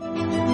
Música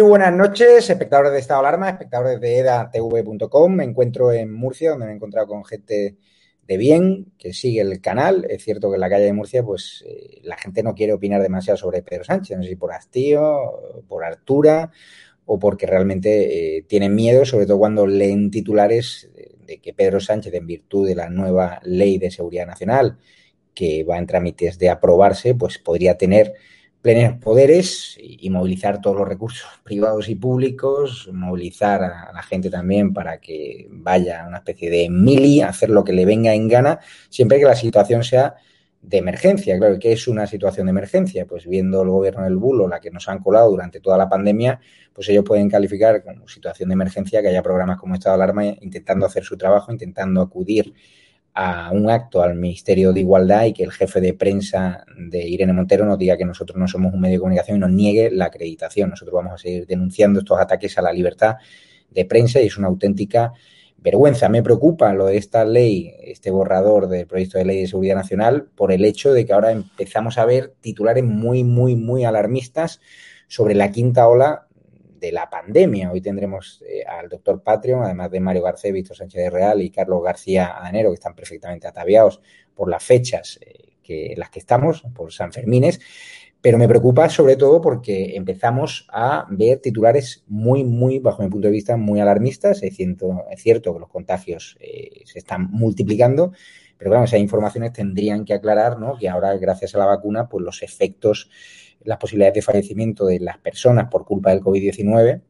buenas noches, espectadores de Estado Alarma, espectadores de edatv.com. Me encuentro en Murcia, donde me he encontrado con gente de bien que sigue el canal. Es cierto que en la calle de Murcia, pues eh, la gente no quiere opinar demasiado sobre Pedro Sánchez, no sé si por hastío, por altura o porque realmente eh, tienen miedo, sobre todo cuando leen titulares de que Pedro Sánchez, en virtud de la nueva ley de seguridad nacional que va en trámites de aprobarse, pues podría tener plenos poderes y, movilizar todos los recursos privados y públicos, movilizar a la gente también para que vaya a una especie de mili, hacer lo que le venga en gana, siempre que la situación sea de emergencia. Claro, ¿qué es una situación de emergencia? Pues viendo el gobierno del bulo, la que nos han colado durante toda la pandemia, pues ellos pueden calificar como situación de emergencia que haya programas como Estado de Alarma intentando hacer su trabajo, intentando acudir a un acto al Ministerio de Igualdad y que el jefe de prensa de Irene Montero nos diga que nosotros no somos un medio de comunicación y nos niegue la acreditación. Nosotros vamos a seguir denunciando estos ataques a la libertad de prensa y es una auténtica vergüenza. Me preocupa lo de esta ley, este borrador del proyecto de ley de seguridad nacional, por el hecho de que ahora empezamos a ver titulares muy, muy, muy alarmistas sobre la quinta ola de la pandemia. Hoy tendremos eh, al doctor Patreon, además de Mario García, Víctor Sánchez de Real y Carlos García Adanero, que están perfectamente ataviados por las fechas eh, que, en las que estamos, por San Fermines. Pero me preocupa sobre todo porque empezamos a ver titulares muy, muy, bajo mi punto de vista, muy alarmistas. Es cierto, es cierto que los contagios eh, se están multiplicando, pero bueno, esas informaciones tendrían que aclarar ¿no? que ahora, gracias a la vacuna, pues los efectos las posibilidades de fallecimiento de las personas por culpa del COVID-19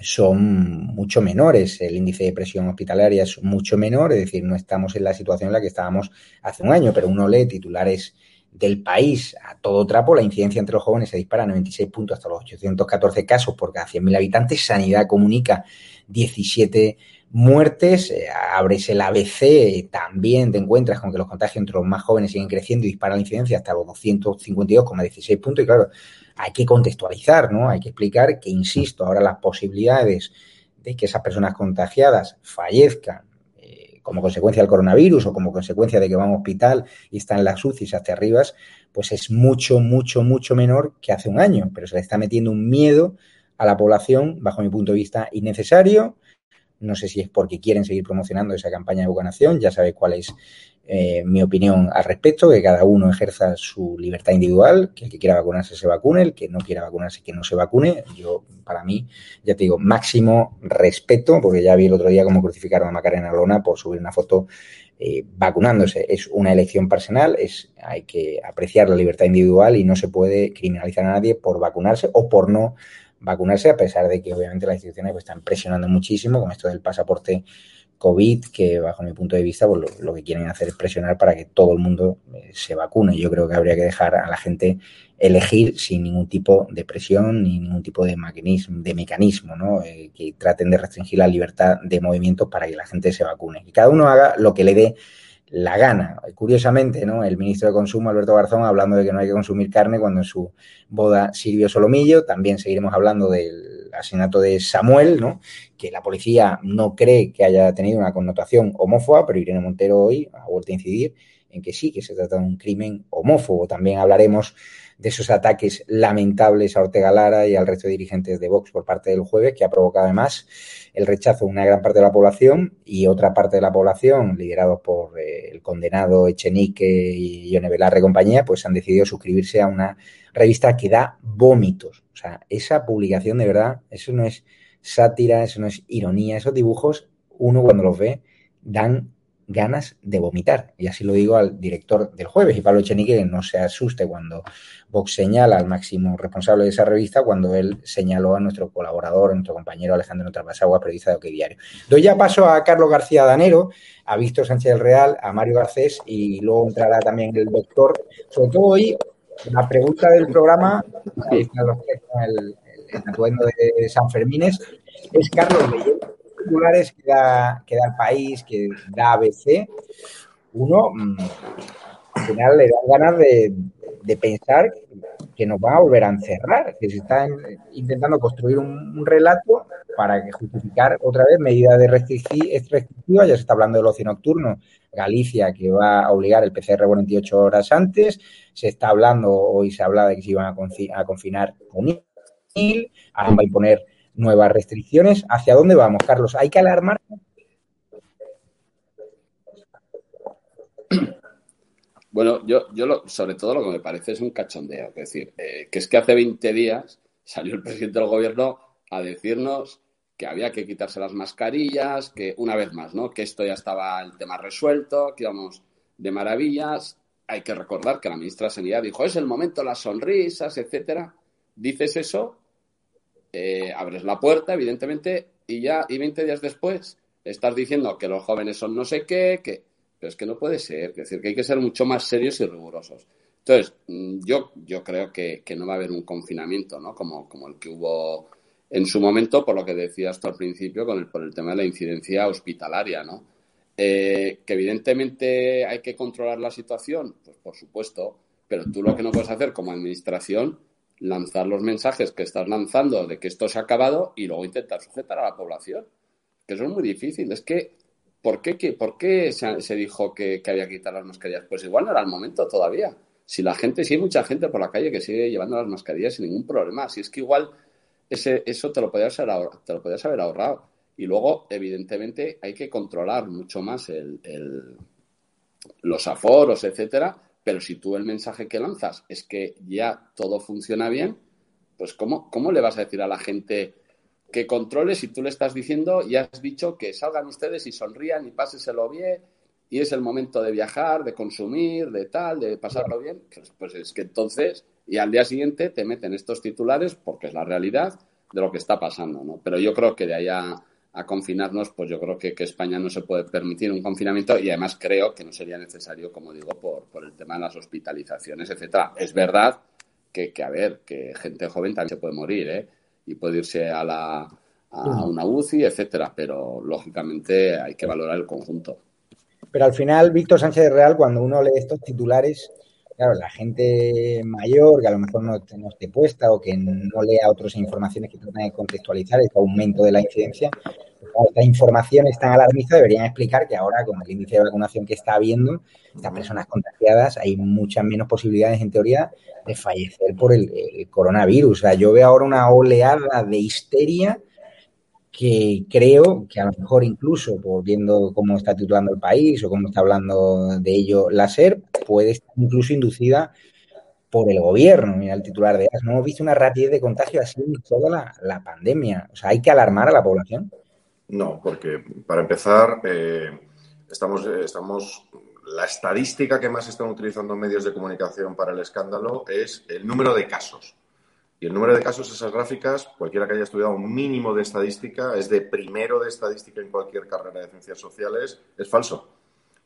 son mucho menores. El índice de presión hospitalaria es mucho menor, es decir, no estamos en la situación en la que estábamos hace un año, pero uno lee titulares del país a todo trapo, la incidencia entre los jóvenes se dispara a 96 puntos hasta los 814 casos por cada 100.000 habitantes. Sanidad comunica 17 muertes, eh, abres el ABC, también te encuentras con que los contagios entre los más jóvenes siguen creciendo y dispara la incidencia hasta los 252,16 puntos. Y claro, hay que contextualizar, ¿no? Hay que explicar que, insisto, ahora las posibilidades de que esas personas contagiadas fallezcan eh, como consecuencia del coronavirus o como consecuencia de que van a un hospital y están las UCIs hacia arriba, pues es mucho, mucho, mucho menor que hace un año. Pero se le está metiendo un miedo a la población, bajo mi punto de vista, innecesario no sé si es porque quieren seguir promocionando esa campaña de vacunación. Ya sabéis cuál es eh, mi opinión al respecto, que cada uno ejerza su libertad individual, que el que quiera vacunarse se vacune, el que no quiera vacunarse que no se vacune. Yo, para mí, ya te digo, máximo respeto, porque ya vi el otro día cómo crucificaron a Macarena Lona por subir una foto eh, vacunándose. Es una elección personal, es, hay que apreciar la libertad individual y no se puede criminalizar a nadie por vacunarse o por no vacunarse, a pesar de que obviamente las instituciones pues, están presionando muchísimo con esto del pasaporte COVID, que bajo mi punto de vista pues, lo, que quieren hacer es presionar para que todo el mundo eh, se vacune. Yo creo que habría que dejar a la gente elegir sin ningún tipo de presión ni ningún tipo de mecanismo, de mecanismo ¿no? Eh, que traten de restringir la libertad de movimiento para que la gente se vacune. Y cada uno haga lo que le dé la gana. Curiosamente, ¿no? El ministro de Consumo, Alberto Garzón, hablando de que no hay que consumir carne cuando en su boda sirvió solomillo. También seguiremos hablando del asesinato de Samuel, ¿no? Que la policía no cree que haya tenido una connotación homófoba, pero Irene Montero hoy ha vuelto a incidir en que sí, que se trata de un crimen homófobo. También hablaremos de esos ataques lamentables a Ortega Lara y al resto de dirigentes de Vox por parte del jueves, que ha provocado además el rechazo de una gran parte de la población y otra parte de la población, liderados por eh, el condenado Echenique y Yone Velarre y compañía, pues han decidido suscribirse a una revista que da vómitos. O sea, esa publicación de verdad, eso no es sátira, eso no es ironía, esos dibujos, uno cuando los ve, dan ganas de vomitar. Y así lo digo al director del jueves y Pablo Echenique que no se asuste cuando Vox señala al máximo responsable de esa revista, cuando él señaló a nuestro colaborador, a nuestro compañero Alejandro Trapasagua, periodista de OK Diario. Doy ya paso a Carlos García Danero, a Víctor Sánchez del Real, a Mario Garcés y luego entrará también el doctor. Sobre todo hoy, la pregunta del programa, el, el, de San Fermines, es Carlos leyendo titulares que que da el país, que da ABC, uno mm, al final le da ganas de, pensar que nos van a volver a encerrar, que se está intentando construir un, relato para justificar otra vez medidas de restrictivas, ya se está hablando del ocio nocturno, Galicia que va a obligar el PCR 48 horas antes, se está hablando, hoy se habla de que se iban a, a confinar con IL, va a imponer nuevas restricciones. ¿Hacia dónde vamos, Carlos? ¿Hay que alarmar? Bueno, yo, yo sobre todo lo que me parece es un cachondeo. Es decir, eh, que es que hace 20 días salió el presidente del gobierno a decirnos que había que quitarse las mascarillas, que una vez más, ¿no? Que esto ya estaba el tema resuelto, que íbamos de maravillas. Hay que recordar que la ministra de Sanidad dijo, es el momento, las sonrisas, etcétera. Dices eso eh, abres la puerta, evidentemente, y ya, y 20 días después, estás diciendo que los jóvenes son no sé qué, que, pero es que no puede ser, es decir, que hay que ser mucho más serios y rigurosos. Entonces, mm, yo, yo creo que, no va a haber un confinamiento, ¿no? Como, como el que hubo en su momento, por lo que decías tú al principio, con el, por el tema de la incidencia hospitalaria, ¿no? Eh, que evidentemente hay que controlar la situación, pues por supuesto, pero tú lo que no puedes hacer como administración lanzar los mensajes que estás lanzando de que esto se ha acabado y luego intentar sujetar a la población. Que eso es muy difícil. Es que, ¿por qué, por qué se, dijo que, había que quitar las mascarillas? Pues igual no era el momento todavía. Si la gente, si hay mucha gente por la calle que sigue llevando las mascarillas sin ningún problema, si es que igual ese, eso te lo, podías haber, te lo podías haber ahorrado. Y luego, evidentemente, hay que controlar mucho más el, el, los aforos, etcétera, pero si tú el mensaje que lanzas es que ya todo funciona bien, pues ¿cómo, cómo le vas a decir a la gente que controle si tú le estás diciendo, ya has dicho que salgan ustedes y sonrían y páseselo bien y es el momento de viajar, de consumir, de tal, de pasarlo bien? Pues, es que entonces, y al día siguiente te meten estos titulares porque es la realidad de lo que está pasando, ¿no? Pero yo creo que de allá a confinarnos, pues yo creo que, que, España no se puede permitir un confinamiento y además creo que no sería necesario, como digo, por, por el tema de las hospitalizaciones, etcétera. Es verdad que, que, a ver, que gente joven también se puede morir, ¿eh? Y puede irse a, la, a una UCI, etcétera, pero lógicamente hay que valorar el conjunto. Pero al final, Víctor Sánchez Real, cuando uno lee estos titulares, claro, la gente mayor que a lo mejor no, no esté puesta o que no lea otras informaciones que tratan de contextualizar este aumento de la incidencia, estas informaciones tan alarmistas deberían explicar que ahora con el índice de vacunación que está habiendo, estas personas contagiadas, hay muchas menos posibilidades en teoría de fallecer por el, coronavirus. O sea, yo veo ahora una oleada de histeria que creo que a lo mejor incluso, por viendo cómo está titulando el país o cómo está hablando de ello la SER, puede estar incluso inducida por el gobierno. Mira el titular de no hemos visto una rapidez de contagio así en toda la, la pandemia. O sea, hay que alarmar a la población. No, porque para empezar, eh, estamos, estamos, la estadística que más están utilizando medios de comunicación para el escándalo es el número de casos. Y el número de casos, esas gráficas, cualquiera que haya estudiado un mínimo de estadística, es de primero de estadística en cualquier carrera de ciencias sociales, es falso.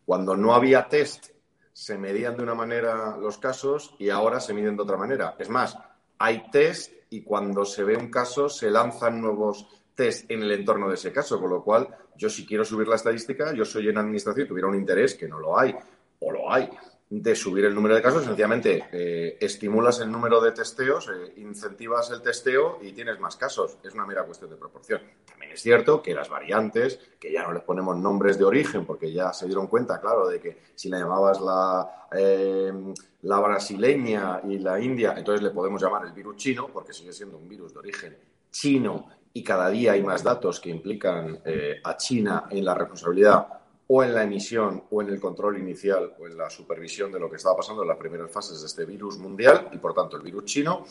Cuando no había test, se medían de una manera los casos y ahora se miden de otra manera. Es más, hay test y cuando se ve un caso se lanzan nuevos test en el entorno de ese caso, con lo cual yo si quiero subir la estadística, yo soy en administración y tuviera un interés, que no lo hay, o lo hay, de subir el número de casos, sencillamente eh, estimulas el número de testeos, eh, incentivas el testeo y tienes más casos. Es una mera cuestión de proporción. También es cierto que las variantes, que ya no les ponemos nombres de origen, porque ya se dieron cuenta, claro, de que si la llamabas la, eh, la brasileña y la india, entonces le podemos llamar el virus chino, porque sigue siendo un virus de origen chino y cada día hay más datos que implican a China en la responsabilidad o en la emisión o en el control inicial o en la supervisión de lo que estaba pasando en las primeras fases de este virus mundial y por tanto el virus chino.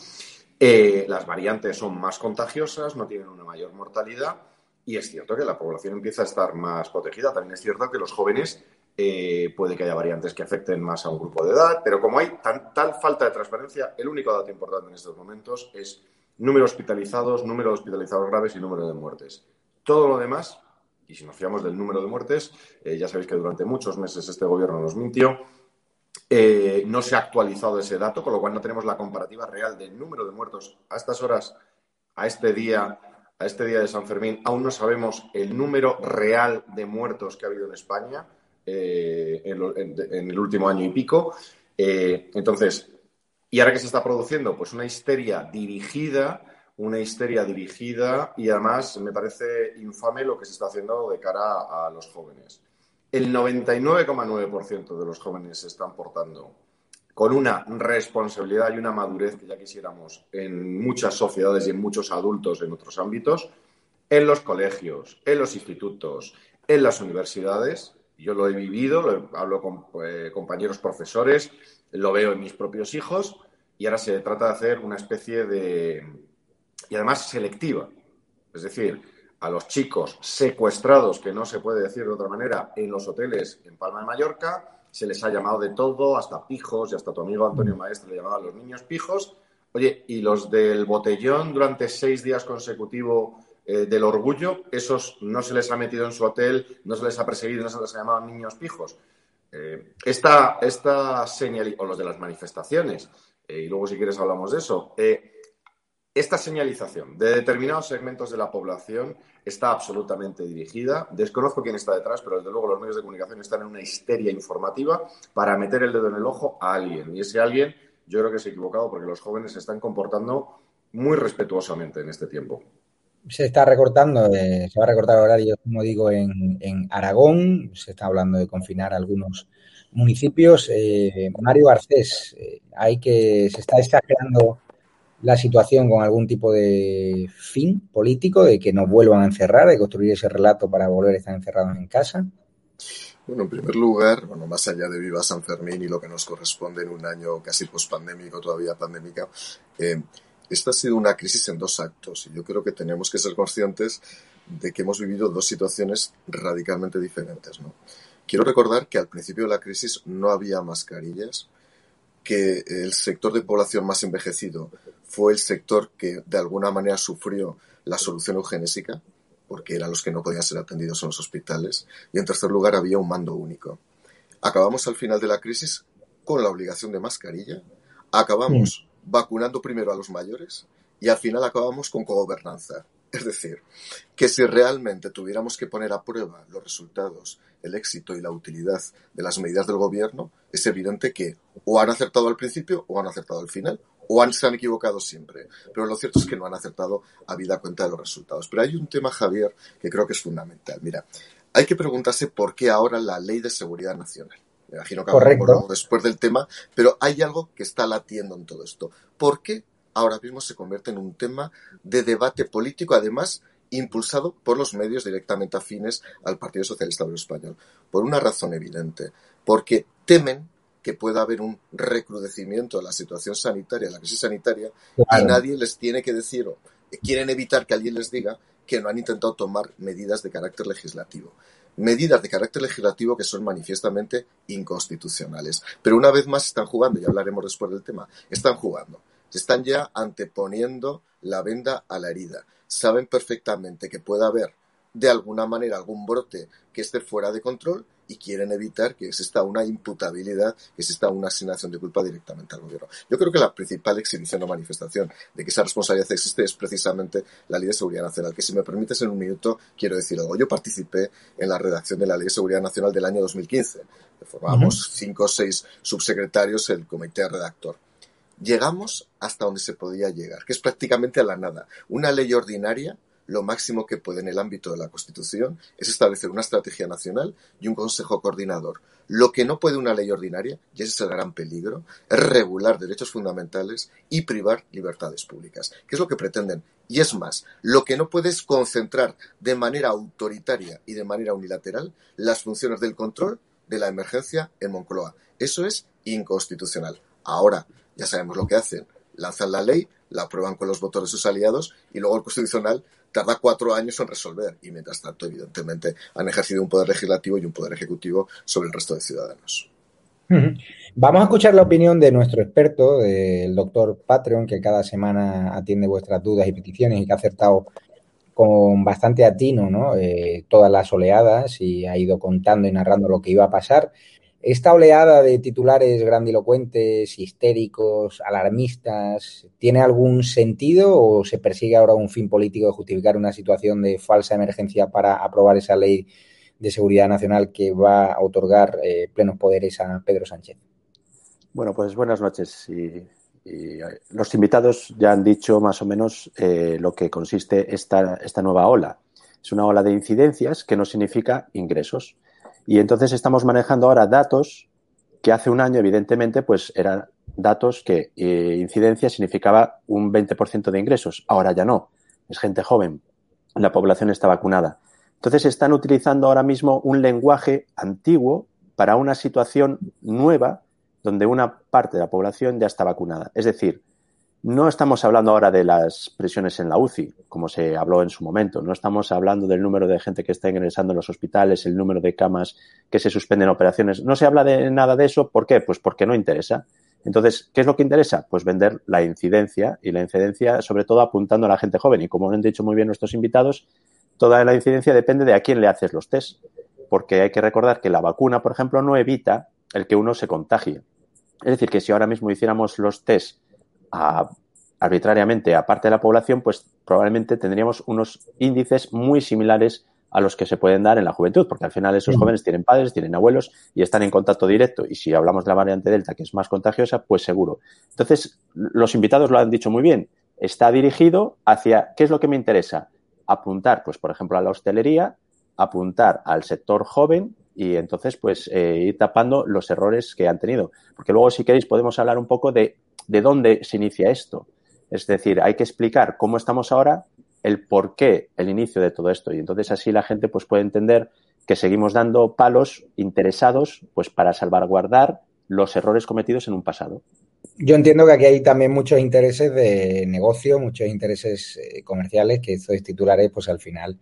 Eh, las variantes son más contagiosas, no tienen una mayor mortalidad y es cierto que la población empieza a estar más protegida. También es cierto que los jóvenes eh, puede que haya variantes que afecten más a un grupo de edad, pero como hay tal falta de transparencia, el único dato importante en estos momentos es número de hospitalizados, número de hospitalizados graves y número de muertes. Todo lo demás y si nos fiamos del número de muertes, eh, ya sabéis que durante muchos meses este gobierno nos mintió. Eh, no se ha actualizado ese dato, con lo cual no tenemos la comparativa real del número de muertos a estas horas, a este día, a este día de San Fermín. Aún no sabemos el número real de muertos que ha habido en España eh, en, el último año y pico. entonces, ¿y ahora qué se está produciendo? Pues una histeria dirigida una histeria dirigida y además me parece infame lo que se está haciendo de cara a los jóvenes. El 99,9% de los jóvenes se están portando con una responsabilidad y una madurez que ya quisiéramos en muchas sociedades y en muchos adultos en otros ámbitos, en los colegios, en los institutos, en las universidades. Yo lo he vivido, hablo con eh, compañeros profesores, lo veo en mis propios hijos y ahora se trata de hacer una especie de, y además selectiva. Es decir, a los chicos secuestrados, que no se puede decir de otra manera, en los hoteles en Palma de Mallorca, se les ha llamado de todo, hasta pijos, y hasta tu amigo Antonio Maestre le llamaba a los niños pijos. Oye, y los del botellón durante seis días consecutivos eh, del orgullo, esos no se les ha metido en su hotel, no se les ha perseguido, no se les ha llamado niños pijos. Eh, esta, esta señal, o los de las manifestaciones, eh, y luego si quieres hablamos de eso, esta señalización de determinados segmentos de la población está absolutamente dirigida. Desconozco quién está detrás, pero desde luego los medios de comunicación están en una histeria informativa para meter el dedo en el ojo a alguien. Y ese alguien yo creo que ha equivocado porque los jóvenes se están comportando muy respetuosamente en este tiempo. Se está recortando, eh, se va a recortar horario, como digo, en, Aragón. Se está hablando de confinar algunos municipios. Eh, Mario Garcés, eh, hay que se está exagerando la situación con algún tipo de fin político, de que nos vuelvan a encerrar, de construir ese relato para volver a estar encerrados en casa? Bueno, en primer lugar, bueno, más allá de Viva San Fermín y lo que nos corresponde en un año casi pospandémico, todavía pandémica, eh, esta ha sido una crisis en dos actos y yo creo que tenemos que ser conscientes de que hemos vivido dos situaciones radicalmente diferentes. ¿no? Quiero recordar que al principio de la crisis no había mascarillas, que el sector de población más envejecido fue el sector que de alguna manera sufrió la solución eugenésica, porque eran los que no podían ser atendidos en los hospitales, y en tercer lugar había un mando único. Acabamos al final de la crisis con la obligación de mascarilla, acabamos mm. Vacunando primero a los mayores y al final acabamos con cogobernanza. Es decir, que si realmente tuviéramos que poner a prueba los resultados, el éxito y la utilidad de las medidas del gobierno, es evidente que o han acertado al principio o han acertado al final, o han, se han equivocado siempre. Pero lo cierto es que no han acertado a vida cuenta de los resultados. Pero hay un tema, Javier, que creo que es fundamental. Mira, hay que preguntarse por qué ahora la ley de seguridad nacional. Me imagino que hablaremos después del tema, pero hay algo que está latiendo en todo esto. ¿Por qué ahora mismo se convierte en un tema de debate político, además impulsado por los medios directamente afines al Partido Socialista Obrero Español. Por una razón evidente, porque temen que pueda haber un recrudecimiento de la situación sanitaria, la crisis sanitaria, y nadie les tiene que decir, o quieren evitar que alguien les diga que no han intentado tomar medidas de carácter legislativo. Medidas de carácter legislativo que son manifiestamente inconstitucionales. Pero una vez más están jugando, y hablaremos después del tema, están jugando Se están ya anteponiendo la venda a la herida. Saben perfectamente que puede haber de alguna manera algún brote que esté fuera de control y quieren evitar que exista una imputabilidad, que exista una asignación de culpa directamente al gobierno. Yo creo que la principal exhibición o manifestación de que esa responsabilidad existe es precisamente la Ley de Seguridad Nacional, que si me permites en un minuto quiero decir algo. Yo participé en la redacción de la Ley de Seguridad Nacional del año 2015. Formábamos cinco o seis subsecretarios el comité redactor llegamos hasta donde se podía llegar, que es prácticamente a la nada. Una ley ordinaria lo máximo que puede en el ámbito de la Constitución es establecer una estrategia nacional y un consejo coordinador. Lo que no puede una ley ordinaria, y ese es el gran peligro, es regular derechos fundamentales y privar libertades públicas, que es lo que pretenden. Y es más, lo que no puede es concentrar de manera autoritaria y de manera unilateral las funciones del control de la emergencia en Moncloa. Eso es inconstitucional. Ahora, ya sabemos lo que hacen. Lanzan la ley, la aprueban con los votos de sus aliados y luego el Constitucional tarda cuatro años en resolver y mientras tanto, evidentemente, han ejercido un poder legislativo y un poder ejecutivo sobre el resto de ciudadanos. Vamos a escuchar la opinión de nuestro experto, del doctor Patreon, que cada semana atiende vuestras dudas y peticiones y que ha acertado con bastante atino ¿no? Eh, todas las oleadas y ha ido contando y narrando lo que iba a pasar. Esta oleada de titulares grandilocuentes, histéricos, alarmistas, ¿tiene algún sentido o se persigue ahora un fin político de justificar una situación de falsa emergencia para aprobar esa ley de seguridad nacional que va a otorgar eh, plenos poderes a Pedro Sánchez? Bueno, pues buenas noches. Y, los invitados ya han dicho más o menos eh, lo que consiste esta nueva ola. Es una ola de incidencias que no significa ingresos. Y entonces estamos manejando ahora datos que hace un año, evidentemente, pues eran datos que eh, incidencia significaba un 20% de ingresos. Ahora ya no. Es gente joven. La población está vacunada. Entonces están utilizando ahora mismo un lenguaje antiguo para una situación nueva donde una parte de la población ya está vacunada. Es decir, no estamos hablando ahora de las presiones en la UCI, como se habló en su momento. No estamos hablando del número de gente que está ingresando en los hospitales, el número de camas que se suspenden operaciones. No se habla de nada de eso. ¿Por qué? Pues porque no interesa. Entonces, ¿qué es lo que interesa? Pues vender la incidencia y la incidencia, sobre todo apuntando a la gente joven. Y como han dicho muy bien nuestros invitados, toda la incidencia depende de a quién le haces los test. Porque hay que recordar que la vacuna, por ejemplo, no evita el que uno se contagie. Es decir, que si ahora mismo hiciéramos los test arbitrariamente a parte de la población, pues probablemente tendríamos unos índices muy similares a los que se pueden dar en la juventud, porque al final esos jóvenes tienen padres, tienen abuelos y están en contacto directo. Y si hablamos de la variante Delta, que es más contagiosa, pues seguro. Entonces, los invitados lo han dicho muy bien. Está dirigido hacia, ¿qué es lo que me interesa? Apuntar, pues, por ejemplo, a la hostelería, apuntar al sector joven y entonces, pues, eh, ir tapando los errores que han tenido. Porque luego, si queréis, podemos hablar un poco de de dónde se inicia esto. Es decir, hay que explicar cómo estamos ahora, el por qué, el inicio de todo esto. Y entonces así la gente pues, puede entender que seguimos dando palos interesados pues, para salvaguardar los errores cometidos en un pasado. Yo entiendo que aquí hay también muchos intereses de negocio, muchos intereses eh, comerciales, que estos titulares, pues al final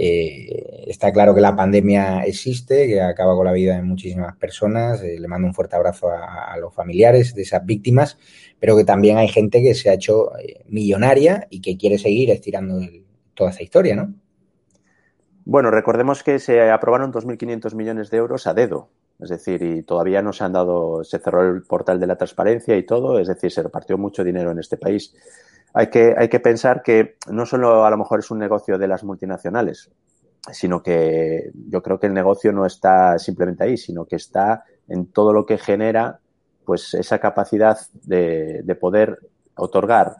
eh, está claro que la pandemia existe, que acaba con la vida de muchísimas personas. Eh, le mando un fuerte abrazo a, los familiares de esas víctimas, pero que también hay gente que se ha hecho eh, millonaria y que quiere seguir estirando toda esa historia, ¿no? Bueno, recordemos que se aprobaron 2.500 millones de euros a dedo. Es decir, y todavía no se han dado, se cerró el portal de la transparencia y todo, es decir, se repartió mucho dinero en este país hay que, hay que pensar que no solo a lo mejor es un negocio de las multinacionales, sino que yo creo que el negocio no está simplemente ahí, sino que está en todo lo que genera pues esa capacidad de, de poder otorgar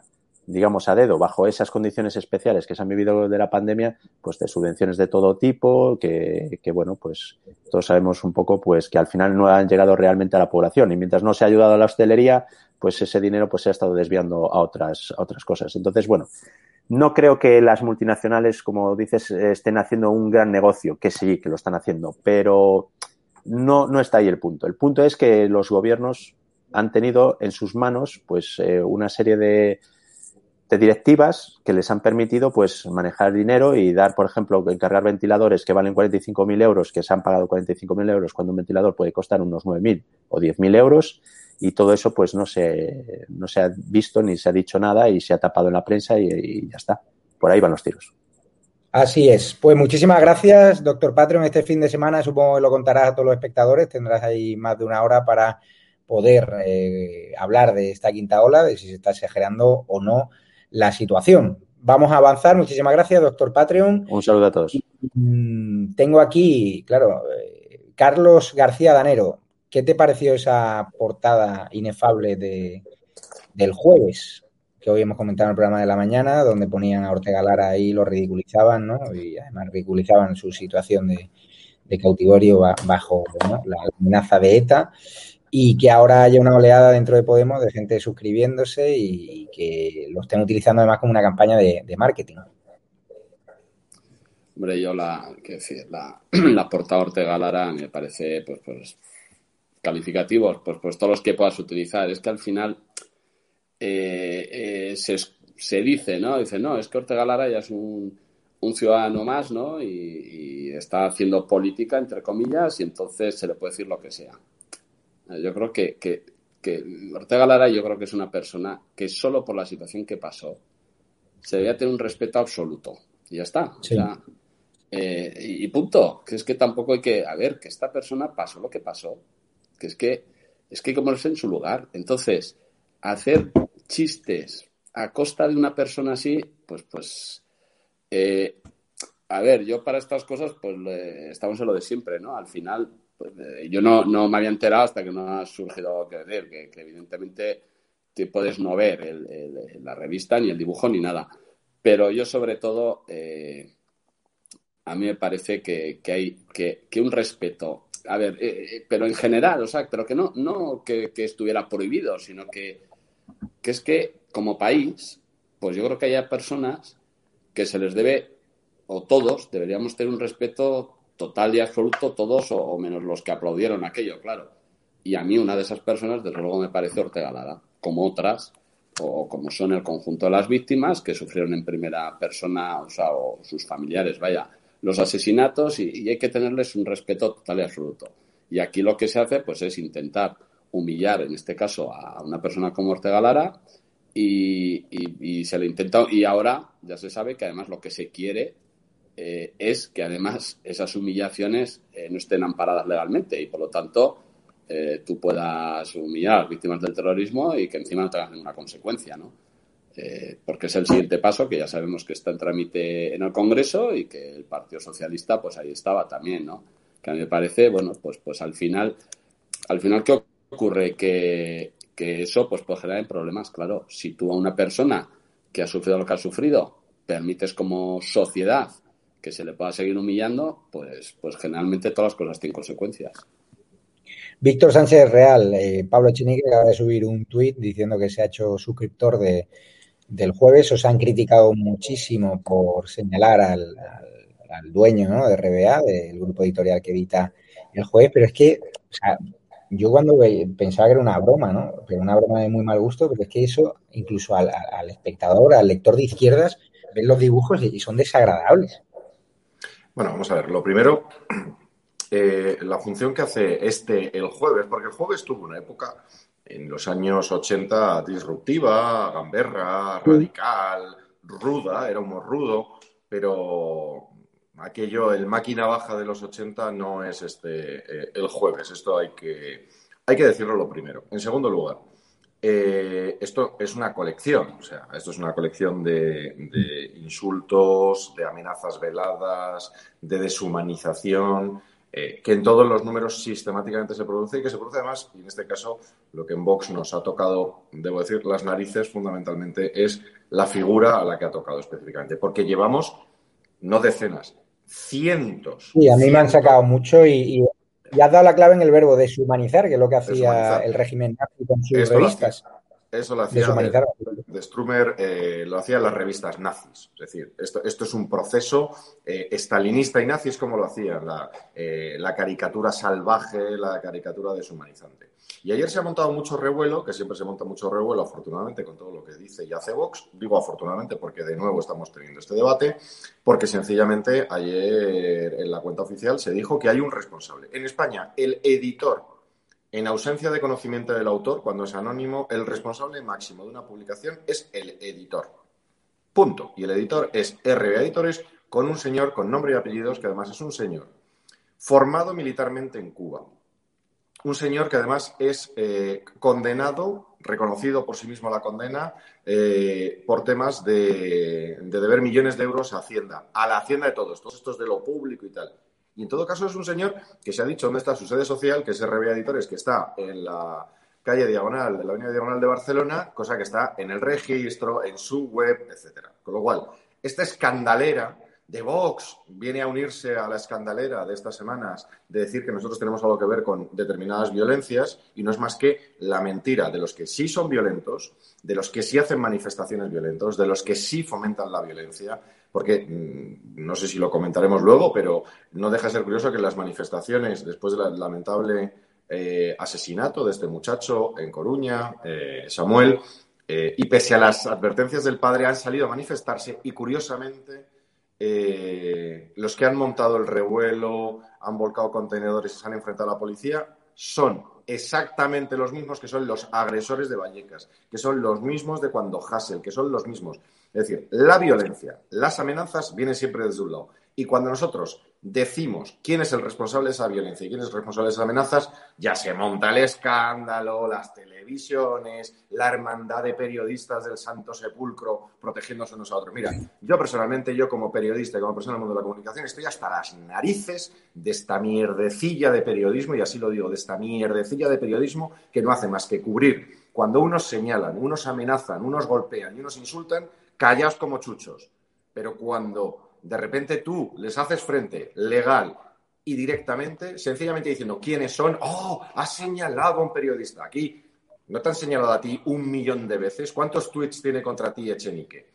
digamos, a dedo, bajo esas condiciones especiales que se han vivido de la pandemia, pues de subvenciones de todo tipo, que, bueno, pues todos sabemos un poco, pues que al final no han llegado realmente a la población. Y mientras no se ha ayudado a la hostelería, pues ese dinero pues se ha estado desviando a otras, a otras cosas. Entonces, bueno, no creo que las multinacionales, como dices, estén haciendo un gran negocio, que sí, que lo están haciendo, pero no, no está ahí el punto. El punto es que los gobiernos han tenido en sus manos pues eh, una serie de, de directivas que les han permitido pues manejar dinero y dar, por ejemplo, encargar ventiladores que valen 45.000 euros, que se han pagado 45.000 euros cuando un ventilador puede costar unos 9.000 o 10.000 euros y todo eso pues no se, no se ha visto ni se ha dicho nada y se ha tapado en la prensa y, ya está. Por ahí van los tiros. Así es. Pues muchísimas gracias, doctor Patreon. Este fin de semana supongo que lo contarás a todos los espectadores. Tendrás ahí más de una hora para poder eh, hablar de esta quinta ola, de si se está exagerando o no la situación. Vamos a avanzar. Muchísimas gracias, doctor Patreon. Un saludo a todos. Mm, tengo aquí, claro, eh, Carlos García Danero. ¿Qué te pareció esa portada inefable de, del jueves? Que hoy hemos comentado en el programa de la mañana, donde ponían a Ortega Lara ahí, lo ridiculizaban, ¿no? Y además ridiculizaban su situación de, cautiverio bajo la amenaza de ETA y que ahora haya una oleada dentro de Podemos de gente suscribiéndose y, que lo estén utilizando además como una campaña de, marketing. Hombre, yo la, que decir, la, portada Ortega Lara me parece, pues, pues, calificativos, pues, pues todos los que puedas utilizar. Es que al final eh, eh, se, se, dice, ¿no? Dice, no, es que Ortega Lara ya es un, un ciudadano más, ¿no? y está haciendo política, entre comillas, y entonces se le puede decir lo que sea. Yo creo que, que, Ortega Lara yo creo que es una persona que solo por la situación que pasó se debía tener un respeto absoluto. Y ya está. Eh, y, punto. Que es que tampoco hay que, a ver, que esta persona pasó lo que pasó. Que es que es que hay que ponerse en su lugar. Entonces, hacer chistes a costa de una persona así, pues, pues, eh, a ver, yo para estas cosas, pues estamos en lo de siempre, ¿no? Al final, pues, eh, yo no, no, me había enterado hasta que no ha surgido que decir, que, evidentemente te puedes no ver la revista, ni el dibujo, ni nada. Pero yo sobre todo, eh, a mí me parece que, hay que, un respeto. A ver, eh, pero en general, o sea, pero que no, no que, estuviera prohibido, sino que, que es que como país, pues yo creo que haya personas que se les debe, o todos, deberíamos tener un respeto total y absoluto todos o, menos los que aplaudieron aquello, claro. Y a mí una de esas personas, desde luego, me parece Ortega Lara, como otras, o como son el conjunto de las víctimas que sufrieron en primera persona, o sea, o sus familiares, vaya, los asesinatos y, hay que tenerles un respeto total y absoluto. Y aquí lo que se hace, pues, es intentar humillar, en este caso, a una persona como Ortega Lara y, y se le intenta, y ahora ya se sabe que además lo que se quiere eh, es que además esas humillaciones eh, no estén amparadas legalmente y por lo tanto eh, tú puedas humillar a las víctimas del terrorismo y que encima no tengas ninguna consecuencia, ¿no? porque es el siguiente paso que ya sabemos que está en trámite en el Congreso y que el Partido Socialista pues ahí estaba también, ¿no? Que a mí me parece, bueno, pues, pues al final, al final, ¿qué ocurre? Que, que eso pues puede generar problemas, claro. Si tú a una persona que ha sufrido lo que ha sufrido permites como sociedad que se le pueda seguir humillando, pues, pues generalmente todas las cosas tienen consecuencias. Víctor Sánchez Real, eh, Pablo Chinique acaba de subir un tuit diciendo que se ha hecho suscriptor de, del jueves. Os han criticado muchísimo por señalar al, dueño de RBA, del grupo editorial que edita el jueves, pero es que o sea, yo cuando pensaba que era una broma, ¿no? Pero una broma de muy mal gusto, pero es que eso, incluso al, al espectador, al lector de izquierdas, ven los dibujos y son desagradables. Bueno, vamos a ver. Lo primero, eh, la función que hace este el jueves, porque el jueves tuvo una época en los años 80 disruptiva, gamberra, radical, ruda, era humor rudo, pero aquello, el máquina baja de los 80 no es este eh, el jueves. Esto hay que, hay que decirlo lo primero. En segundo lugar, eh, esto es una colección, o sea, esto es una colección de, insultos, de amenazas veladas, de deshumanización, eh, que en todos los números sistemáticamente se produce y que se produce además, y en este caso lo que en Vox nos ha tocado, debo decir, las narices fundamentalmente es la figura a la que ha tocado específicamente, porque llevamos no decenas, cientos. Sí, a mí me han sacado mucho y y has dado la clave en el verbo deshumanizar, que es lo que hacía el régimen nazi con sus revistas. Eso lo hacía de, Strumer, eh, lo hacía en las revistas nazis. Es decir, esto, esto es un proceso eh, estalinista y nazi, es como lo hacía la, eh, la caricatura salvaje, la caricatura deshumanizante. Y ayer se ha montado mucho revuelo, que siempre se monta mucho revuelo, afortunadamente, con todo lo que dice y hace Vox. Digo afortunadamente porque de nuevo estamos teniendo este debate, porque sencillamente ayer en la cuenta oficial se dijo que hay un responsable. En España, el editor En ausencia de conocimiento del autor, cuando es anónimo, el responsable máximo de una publicación es el editor. Punto. Y el editor es RBA Editores con un señor con nombre y apellidos, que además es un señor formado militarmente en Cuba. Un señor que además es eh, condenado, reconocido por sí mismo la condena, eh, por temas de, de, deber millones de euros a Hacienda, a la Hacienda de todos, todos estos de lo público y tal. Y en todo caso es un señor que se ha dicho dónde está su sede social, que es RBA Editores, que está en la calle Diagonal, de la avenida Diagonal de Barcelona, cosa que está en el registro, en su web, etcétera. Con lo cual, esta escandalera de Vox viene a unirse a la escandalera de estas semanas de decir que nosotros tenemos algo que ver con determinadas violencias y no es más que la mentira de los que sí son violentos, de los que sí hacen manifestaciones violentas, de los que sí fomentan la violencia, porque mm, no sé si lo comentaremos luego, pero no deja de ser curioso que las manifestaciones después del lamentable eh, asesinato de este muchacho en Coruña, eh, Samuel, eh, y pese a las advertencias del padre han salido a manifestarse y curiosamente eh, los que han montado el revuelo, han volcado contenedores y se han enfrentado a la policía, son exactamente los mismos que son los agresores de Vallecas, que son los mismos de cuando Hassel, que son los mismos. Es decir, la violencia, las amenazas vienen siempre desde un lado. Y cuando nosotros decimos quién es el responsable de esa violencia y quién es el responsable de esas amenazas, ya se monta el escándalo, las televisiones, la hermandad de periodistas del Santo Sepulcro protegiéndose unos a otros. Mira, yo personalmente, yo como periodista y como persona del mundo de la comunicación, estoy hasta las narices de esta mierdecilla de periodismo, y así lo digo, de esta mierdecilla de periodismo que no hace más que cubrir cuando unos señalan, unos amenazan, unos golpean y unos insultan, callaos como chuchos. Pero cuando de repente tú les haces frente legal y directamente, sencillamente diciendo quiénes son, oh, has señalado a un periodista. Aquí no te han señalado a ti un millón de veces. ¿Cuántos tweets tiene contra ti Echenique?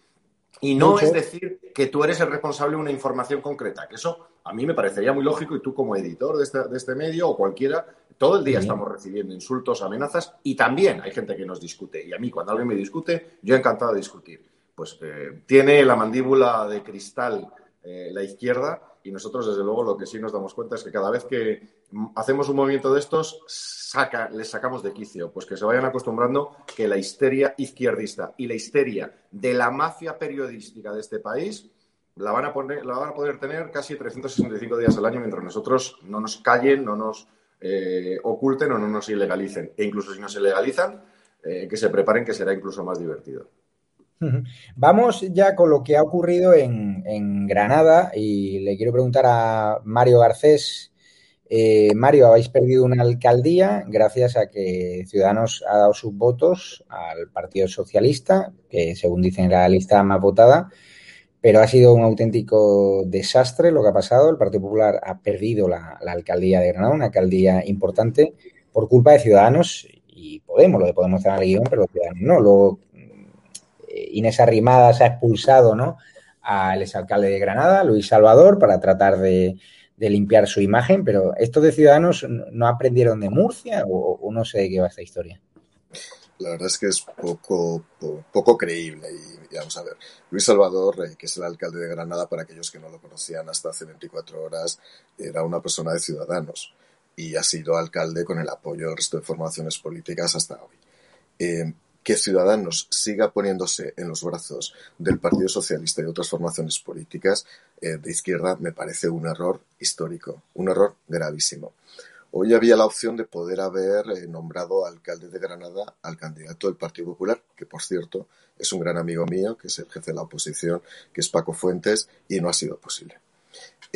Y no es decir que tú eres el responsable de una información concreta, que eso a mí me parecería muy lógico y tú como editor de este, de este medio o cualquiera, todo el día estamos recibiendo insultos, amenazas y también hay gente que nos discute. Y a mí cuando alguien me discute, yo encantado de discutir pues eh, tiene la mandíbula de cristal eh, la izquierda y nosotros desde luego lo que sí nos damos cuenta es que cada vez que hacemos un movimiento de estos saca, les sacamos de quicio, pues que se vayan acostumbrando que la histeria izquierdista y la histeria de la mafia periodística de este país la van a, poner, la van a poder tener casi 365 días al año mientras nosotros no nos callen, no nos eh, oculten o no nos ilegalicen. E incluso si nos ilegalizan, que se preparen que será incluso más divertido. Vamos ya con lo que ha ocurrido en, Granada y le quiero preguntar a Mario Garcés. Eh, Mario, habéis perdido una alcaldía gracias a que Ciudadanos ha dado sus votos al Partido Socialista, que según dicen era la lista más votada, pero ha sido un auténtico desastre lo que ha pasado. El Partido Popular ha perdido la, alcaldía de Granada, una alcaldía importante, por culpa de Ciudadanos y Podemos. Lo de Podemos en el guion, pero los Ciudadanos no. Inés Arrimadas ha expulsado ¿no? al exalcalde de Granada, Luis Salvador, para tratar de, limpiar su imagen, pero estos de Ciudadanos no aprendieron de Murcia o, no sé de qué va esta historia. La verdad es que es poco, poco, creíble. Y, vamos a ver, Luis Salvador, eh, que es el alcalde de Granada, para aquellos que no lo conocían hasta hace 24 horas, era una persona de Ciudadanos y ha sido alcalde con el apoyo del resto de formaciones políticas hasta hoy. Eh, que Ciudadanos siga poniéndose en los brazos del Partido Socialista y otras formaciones políticas eh, de izquierda me parece un error histórico, un error gravísimo. Hoy había la opción de poder haber eh, nombrado alcalde de Granada al candidato del Partido Popular, que por cierto es un gran amigo mío, que es el jefe de la oposición, que es Paco Fuentes, y no ha sido posible.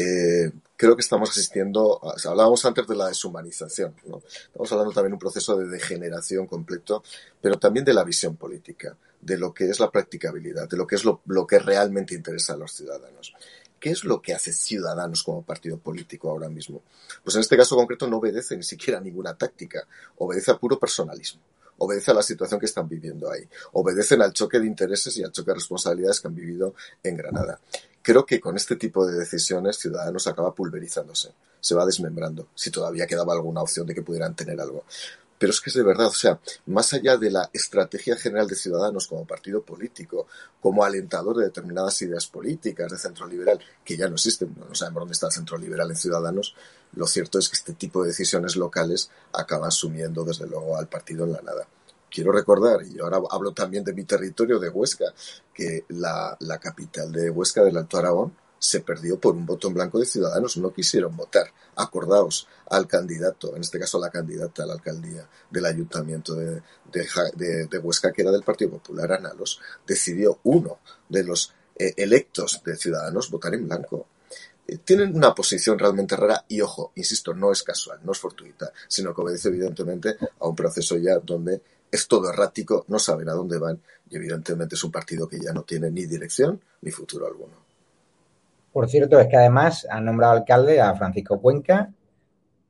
Eh, creo que estamos asistiendo, hablábamos antes de la deshumanización, estamos hablando también de un proceso de degeneración completo, pero también de la visión política, de lo que es la practicabilidad, de lo que es lo, que realmente interesa a los ciudadanos. ¿Qué es lo que hace Ciudadanos como partido político ahora mismo? Pues en este caso concreto no obedece ni siquiera a ninguna táctica, obedece a puro personalismo obedece a la situación que están viviendo ahí, obedecen al choque de intereses y al choque de responsabilidades que han vivido en Granada creo que con este tipo de decisiones Ciudadanos acaba pulverizándose, se va desmembrando, si todavía quedaba alguna opción de que pudieran tener algo. Pero es que es de verdad, o sea, más allá de la estrategia general de Ciudadanos como partido político, como alentador de determinadas ideas políticas de centro liberal, que ya no existen, no sabemos dónde está el centro liberal en Ciudadanos, lo cierto es que este tipo de decisiones locales acaban sumiendo desde luego al partido en la nada. Quiero recordar, y ahora hablo también de mi territorio de Huesca, que la, capital de Huesca del Alto Aragón se perdió por un voto en blanco de ciudadanos, no quisieron votar. Acordaos al candidato, en este caso la candidata a la alcaldía del ayuntamiento de, de, Huesca, que era del Partido Popular, Analos, decidió uno de los eh, electos de ciudadanos votar en blanco. Eh, tienen una posición realmente rara y, ojo, insisto, no es casual, no es fortuita, sino que obedece evidentemente a un proceso ya donde es todo errático, no saben a dónde van y evidentemente es un partido que ya no tiene ni dirección ni futuro alguno. Por cierto, es que además han nombrado alcalde a Francisco Cuenca,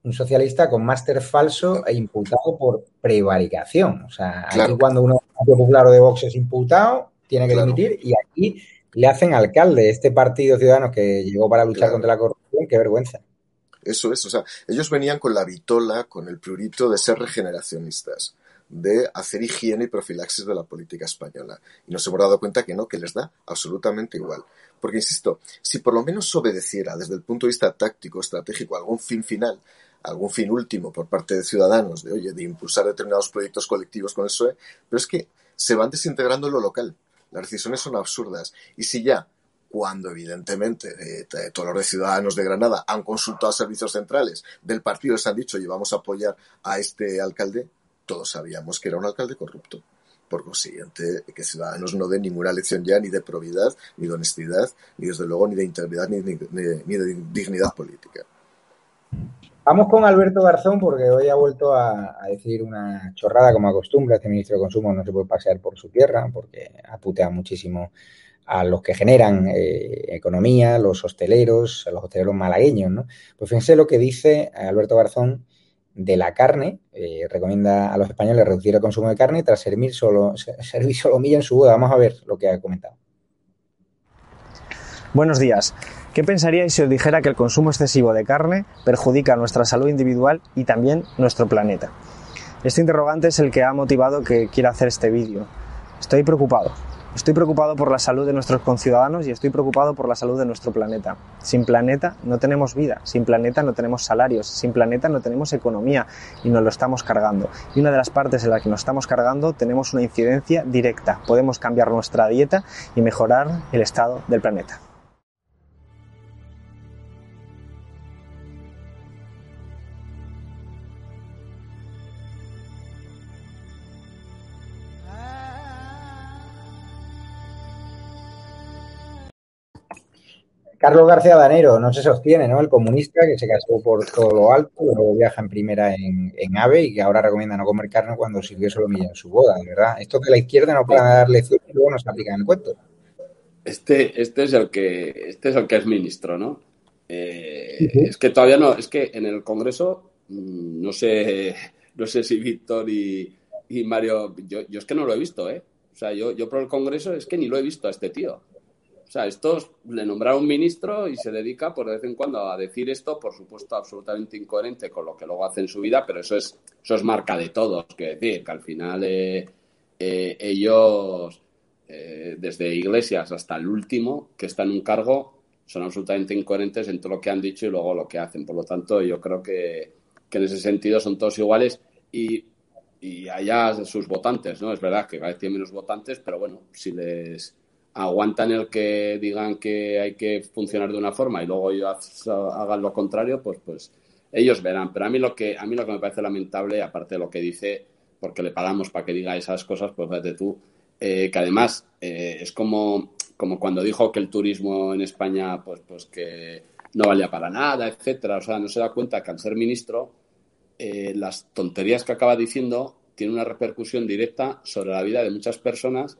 un socialista con máster falso e imputado por prevaricación. O sea, aquí cuando uno popular o de Vox es imputado, tiene que dimitir y aquí le hacen alcalde este partido ciudadano que llegó para luchar contra la corrupción. Qué vergüenza. Eso es, o sea, ellos venían con la vitola, con el prurito de ser regeneracionistas de hacer higiene y profilaxis de la política española. Y nos hemos dado cuenta que no, que les da absolutamente igual. Porque, insisto, si por lo menos obedeciera desde el punto de vista táctico, estratégico, algún fin final, algún fin último por parte de ciudadanos, de oye, de impulsar determinados proyectos colectivos con el PSOE, pero es que se van desintegrando lo local. Las decisiones son absurdas. Y si ya, cuando evidentemente eh, todos los ciudadanos de Granada han consultado a servicios centrales del partido, les han dicho, oye, vamos a apoyar a este alcalde, todos sabíamos que era un alcalde corrupto. Por consiguiente, que Ciudadanos no den ninguna lección ya ni de probidad, ni de honestidad, ni desde luego ni de integridad, ni, de dignidad política. Vamos con Alberto Garzón porque hoy ha vuelto a, decir una chorrada como acostumbra. Este ministro de Consumo no se puede pasear por su tierra porque aputea muchísimo a los que generan eh, economía, los hosteleros, a los hosteleros malagueños, ¿no? Pues fíjense lo que dice Alberto Garzón de la carne. Eh, recomienda a los españoles reducir el consumo de carne tras servir solo, servir solo milla en su boda. Vamos a ver lo que ha comentado. Buenos días. ¿Qué pensaríais si os dijera que el consumo excesivo de carne perjudica nuestra salud individual y también nuestro planeta? Este interrogante es el que ha motivado que quiera hacer este vídeo. Estoy preocupado. Estoy preocupado por la salud de nuestros conciudadanos y estoy preocupado por la salud de nuestro planeta. Sin planeta no tenemos vida, sin planeta no tenemos salarios, sin planeta no tenemos economía y nos lo estamos cargando. Y una de las partes en la que nos estamos cargando tenemos una incidencia directa. Podemos cambiar nuestra dieta y mejorar el estado del planeta. Carlos García Danero no se sostiene, ¿no? El comunista que se casó por todo lo alto, luego viaja en primera en, AVE y que ahora recomienda no comer carne cuando sirvió solo milla en su boda, ¿verdad? Esto que la izquierda no puede dar lecciones y luego nos aplica en el cuento. Este, este es el que este es el que es ministro, ¿no? Eh, es que todavía no, es que en el Congreso mm, no sé, no sé si Víctor y, Mario, yo, yo, es que no lo he visto, ¿eh? O sea, yo, yo por el Congreso es que ni lo he visto a este tío. O sea, estos le nombraron ministro y se dedica por vez en cuando a decir esto, por supuesto, absolutamente incoherente con lo que luego hace en su vida, pero eso es, eso es marca de todos. Que decir, que al final eh, eh, ellos, eh, desde iglesias hasta el último que está en un cargo, son absolutamente incoherentes en todo lo que han dicho y luego lo que hacen. Por lo tanto, yo creo que, que en ese sentido son todos iguales y, y allá sus votantes, ¿no? Es verdad que cada vez tienen menos votantes, pero bueno, si les aguantan el que digan que hay que funcionar de una forma y luego ellos hagan lo contrario, pues, pues ellos verán. Pero a mí lo que a mí lo que me parece lamentable, aparte de lo que dice, porque le pagamos para que diga esas cosas, pues fíjate tú, eh, que además eh, es como, como cuando dijo que el turismo en España, pues, pues que no valía para nada, etcétera. O sea, no se da cuenta que al ser ministro, eh, las tonterías que acaba diciendo tienen una repercusión directa sobre la vida de muchas personas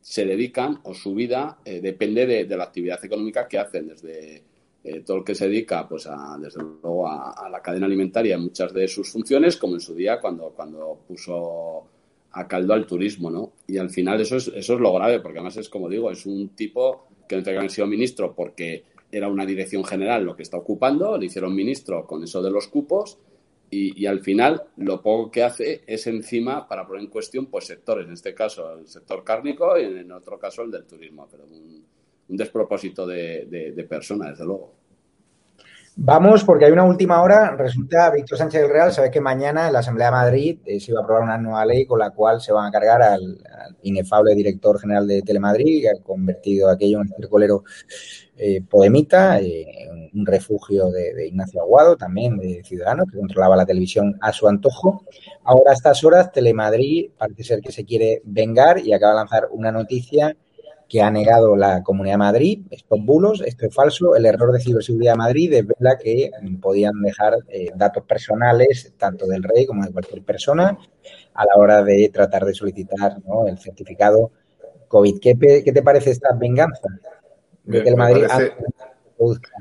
se dedican o su vida eh, depende de, la actividad económica que hacen, desde eh, todo el que se dedica pues a, desde luego a, la cadena alimentaria en muchas de sus funciones, como en su día cuando, cuando puso a caldo al turismo, ¿no? Y al final eso es, eso es lo grave, porque además es como digo, es un tipo que no tiene que sido ministro porque era una dirección general lo que está ocupando, le hicieron ministro con eso de los cupos y, al final lo poco que hace es encima para poner en cuestión pues sectores, en este caso el sector cárnico y en otro caso el del turismo, pero un, despropósito de, de personas, desde luego. Vamos, porque hay una última hora. Resulta, Víctor Sánchez del Real sabe que mañana en la Asamblea de Madrid eh, se va a aprobar una nueva ley con la cual se van a cargar al, inefable director general de Telemadrid, que ha convertido aquello en un circolero eh, podemita, eh, un refugio de, Ignacio Aguado, también de Ciudadanos, que controlaba la televisión a su antojo. Ahora, a estas horas, Telemadrid parece ser que se quiere vengar y acaba de lanzar una noticia que ha negado la Comunidad de Madrid, estos bulos, esto es falso, el error de ciberseguridad de Madrid es verdad que podían dejar eh, datos personales tanto del rey como de cualquier persona a la hora de tratar de solicitar el certificado COVID. ¿Qué, te parece esta venganza de que el Madrid produzca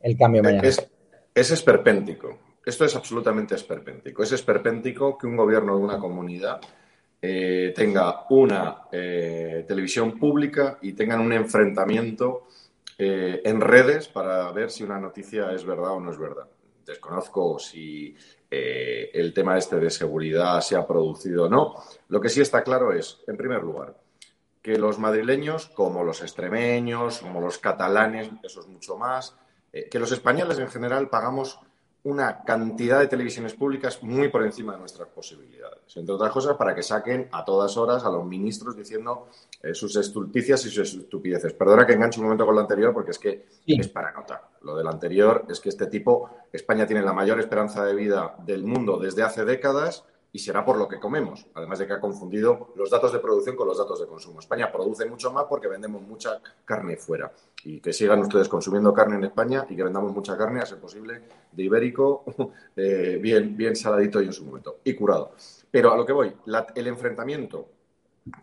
el cambio mañana? Es, es esperpéntico. Esto es absolutamente esperpéntico. Es esperpéntico que un gobierno de una comunidad eh, tenga una eh, televisión pública y tengan un enfrentamiento eh, en redes para ver si una noticia es verdad o no es verdad. Desconozco si el tema este de seguridad se ha producido o no. Lo que sí está claro es, en primer lugar, que los madrileños, como los extremeños, como los catalanes, eso es mucho más, que los españoles en general pagamos una cantidad de televisiones públicas muy por encima de nuestras posibilidades. Entre otras cosas, para que saquen a todas horas a los ministros diciendo eh, sus estulticias y sus estupideces. Perdona que enganche un momento con lo anterior, porque es que es para notar. Lo del anterior es que este tipo, España tiene la mayor esperanza de vida del mundo desde hace décadas y será por lo que comemos, además de que ha confundido los datos de producción con los datos de consumo. España produce mucho más porque vendemos mucha carne fuera y que sigan ustedes consumiendo carne en España y que vendamos mucha carne, a ser posible, de ibérico, eh, bien, bien saladito y en su momento, y curado. Pero a lo que voy, el enfrentamiento